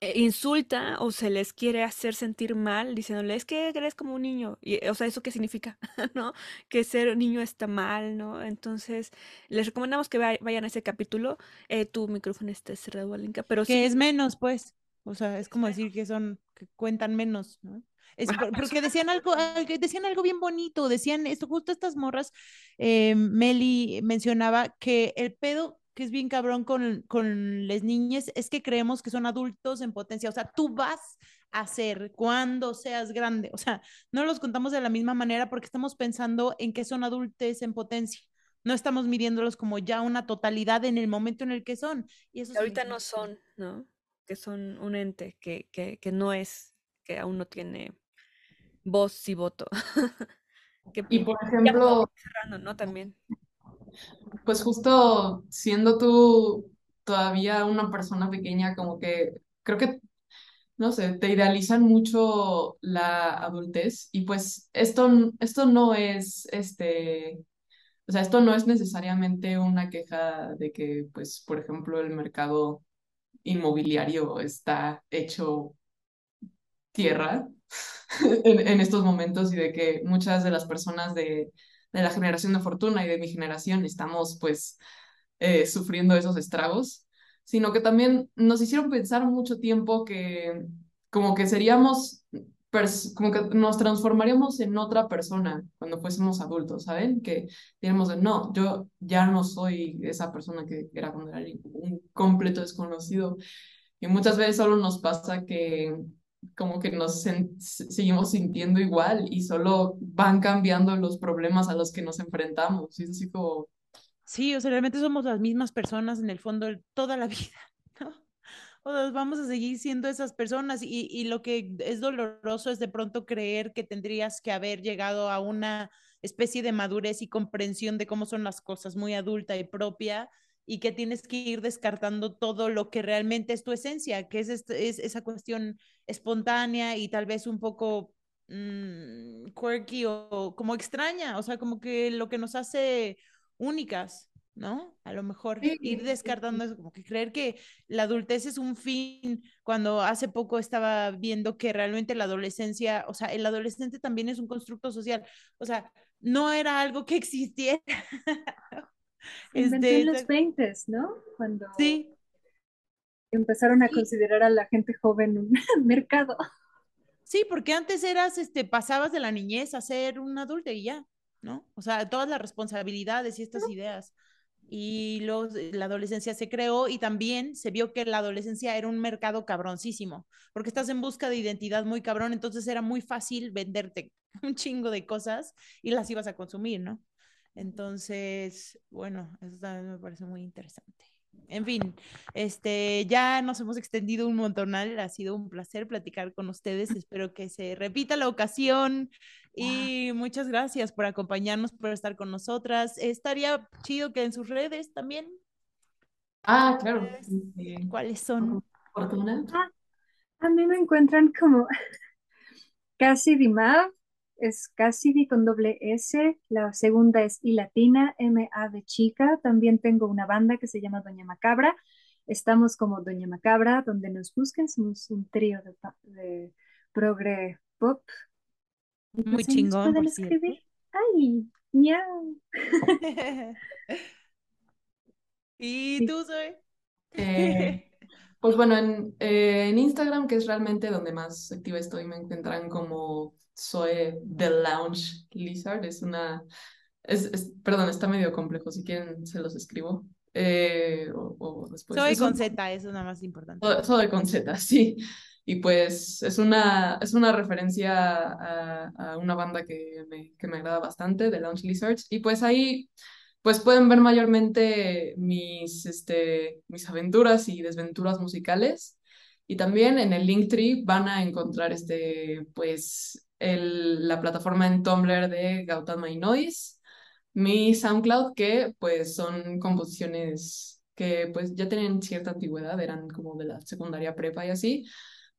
eh, insulta o se les quiere hacer sentir mal diciéndole es que eres como un niño y o sea eso qué significa no que ser niño está mal no entonces les recomendamos que vayan a ese capítulo eh, tu micrófono está cerrado Alinka pero que es menos pues o sea es como decir que son que cuentan menos no es porque decían algo, decían algo bien bonito, decían esto, justo estas morras, eh, Meli mencionaba que el pedo que es bien cabrón con, con las niñas es que creemos que son adultos en potencia. O sea, tú vas a ser cuando seas grande. O sea, no los contamos de la misma manera porque estamos pensando en que son adultos en potencia. No estamos midiéndolos como ya una totalidad en el momento en el que son. Y eso ahorita no son, ¿no? Que son un ente que, que, que no es, que aún no tiene voz y voto. que, y por ejemplo, cerrando, ¿no? También. Pues justo siendo tú todavía una persona pequeña, como que creo que, no sé, te idealizan mucho la adultez y pues esto, esto no es, este, o sea, esto no es necesariamente una queja de que, pues, por ejemplo, el mercado inmobiliario está hecho tierra en, en estos momentos y de que muchas de las personas de de la generación de fortuna y de mi generación estamos pues eh, sufriendo esos estragos, sino que también nos hicieron pensar mucho tiempo que como que seríamos, como que nos transformaríamos en otra persona cuando fuésemos adultos, ¿saben? Que diríamos, no, yo ya no soy esa persona que era cuando era un completo desconocido. Y muchas veces solo nos pasa que como que nos seguimos sintiendo igual y solo van cambiando los problemas a los que nos enfrentamos. Y es así como... Sí, o sea, realmente somos las mismas personas en el fondo toda la vida. O sea, vamos a seguir siendo esas personas y, y lo que es doloroso es de pronto creer que tendrías que haber llegado a una especie de madurez y comprensión de cómo son las cosas muy adulta y propia y que tienes que ir descartando todo lo que realmente es tu esencia, que es, es esa cuestión espontánea y tal vez un poco mmm, quirky o como extraña, o sea, como que lo que nos hace únicas, ¿no? A lo mejor ir descartando eso, como que creer que la adultez es un fin, cuando hace poco estaba viendo que realmente la adolescencia, o sea, el adolescente también es un constructo social, o sea, no era algo que existiera. Este, en los 20, ¿no? Cuando sí. empezaron a considerar a la gente joven un mercado. Sí, porque antes eras, este, pasabas de la niñez a ser un adulto y ya, ¿no? O sea, todas las responsabilidades y estas ideas. Y los, la adolescencia se creó y también se vio que la adolescencia era un mercado cabroncísimo, porque estás en busca de identidad muy cabrón, entonces era muy fácil venderte un chingo de cosas y las ibas a consumir, ¿no? Entonces, bueno, eso también me parece muy interesante. En fin, este, ya nos hemos extendido un montón, ha sido un placer platicar con ustedes, espero que se repita la ocasión y muchas gracias por acompañarnos, por estar con nosotras. Estaría chido que en sus redes también. Ah, claro. ¿Cuáles son? Ah, a mí me encuentran como casi Dimab es Cassidy con doble S, la segunda es I latina, M A de chica. También tengo una banda que se llama Doña Macabra. Estamos como Doña Macabra, donde nos busquen. Somos un trío de, progre pop. Muy chingón. ¿Pueden escribir? ¡Ay! ¡Miau! ¿Y tú, Zoe? Eh, pues bueno, en, eh, en Instagram, que es realmente donde más activa estoy, me encuentran como soy The Lounge Lizard. Es una. Es, perdón, está medio complejo. Si quieren, se los escribo. Eh, o, Soy con Z, eso es nada más importante. Soy, con Z, sí. Y pues es una, es una referencia a, una banda que me, que me agrada bastante, The Lounge Lizards. Y pues ahí pues pueden ver mayormente mis, este, mis aventuras y desventuras musicales. Y también en el Linktree van a encontrar este, pues, el, la plataforma en Tumblr de Gautama My Noise, mi SoundCloud, que pues son composiciones que pues ya tienen cierta antigüedad, eran como de la secundaria prepa y así,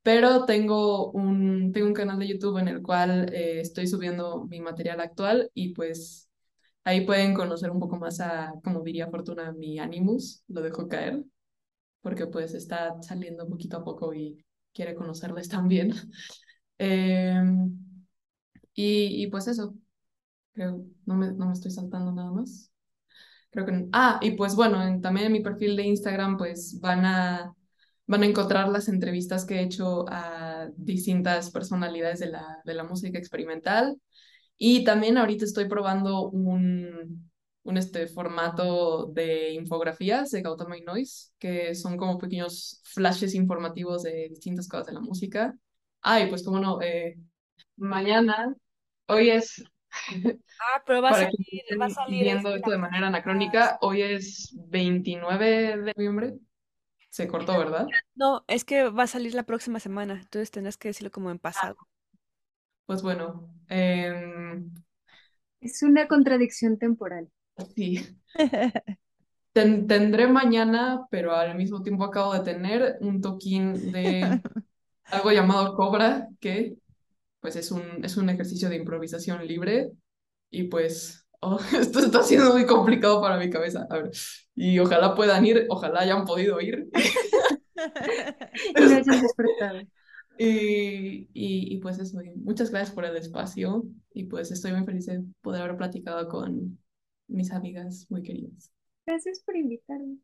pero tengo un, tengo un canal de YouTube en el cual eh, estoy subiendo mi material actual y pues ahí pueden conocer un poco más a, como diría Fortuna, mi Animus, lo dejo caer, porque pues está saliendo poquito a poco y quiere conocerles también. Eh, y, pues eso, creo, no me, no me estoy saltando nada más. Creo que Ah, y pues bueno, también en mi perfil de Instagram pues van a, van a encontrar las entrevistas que he hecho a distintas personalidades de la, de la música experimental. Y también ahorita estoy probando un, un este formato de infografías de Gautama y Noise, que son como pequeños flashes informativos de distintas cosas de la música. Ay, pues como no, eh, mañana, hoy es, Ah, pero va a para salir, quienes va a estén salir viendo este, esto de manera anacrónica, hoy es 29 de noviembre, se cortó, ¿verdad? No, es que va a salir la próxima semana, entonces tendrás que decirlo como en pasado. Pues bueno, em, Es una contradicción temporal. sí. Ten- tendré mañana, pero al mismo tiempo acabo de tener un toquín de algo llamado Cobra, que pues es un, es un ejercicio de improvisación libre y pues oh, esto está siendo muy complicado para mi cabeza. A ver, y ojalá puedan ir, ojalá hayan podido ir. Y lo hayan despertado. Y, y, y pues eso, muchas gracias por el espacio y pues estoy muy feliz de poder haber platicado con mis amigas muy queridas. Gracias por invitarme.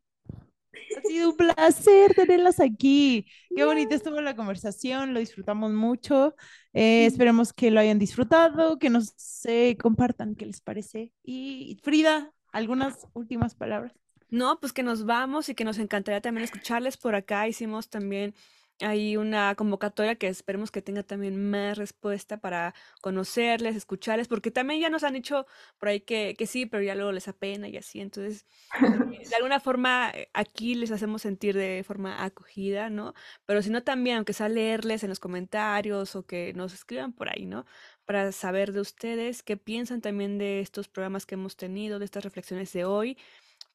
Ha sido un placer tenerlas aquí. Qué bonita estuvo la conversación, lo disfrutamos mucho. Eh, esperemos que lo hayan disfrutado, que nos eh, compartan qué les parece. Y Frida, algunas últimas palabras. No, pues que nos vamos y que nos encantaría también escucharles por acá. Hicimos también ahí una convocatoria que esperemos que tenga también más respuesta para conocerles, escucharles, porque también ya nos han dicho por ahí que, que sí, pero ya luego les apena y así. Entonces, de alguna forma eh, aquí les hacemos sentir de forma acogida, ¿no? Pero si no también, aunque sea leerles en los comentarios o que nos escriban por ahí, ¿no? Para saber de ustedes qué piensan también de estos programas que hemos tenido, de estas reflexiones de hoy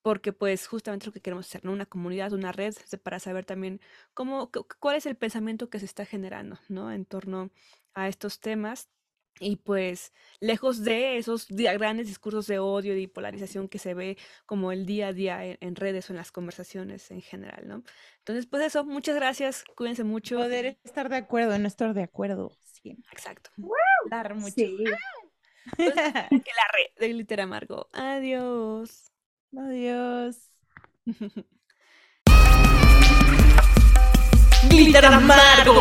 porque pues justamente lo que queremos hacer, ¿no? Una comunidad, una red, se- para saber también cómo, cu- cuál es el pensamiento que se está generando, ¿no? En torno a estos temas. Y pues, lejos de esos grandes discursos de odio y polarización que se ve como el día a día en, en redes o en las conversaciones en general, ¿no? Entonces, pues eso, muchas gracias, cuídense mucho. Poder estar de acuerdo, no estar de acuerdo siempre. Exacto. Hablar mucho. Sí. Entonces, que la red de Glitter Amargo. Adiós. Adiós. Glitter Amargo.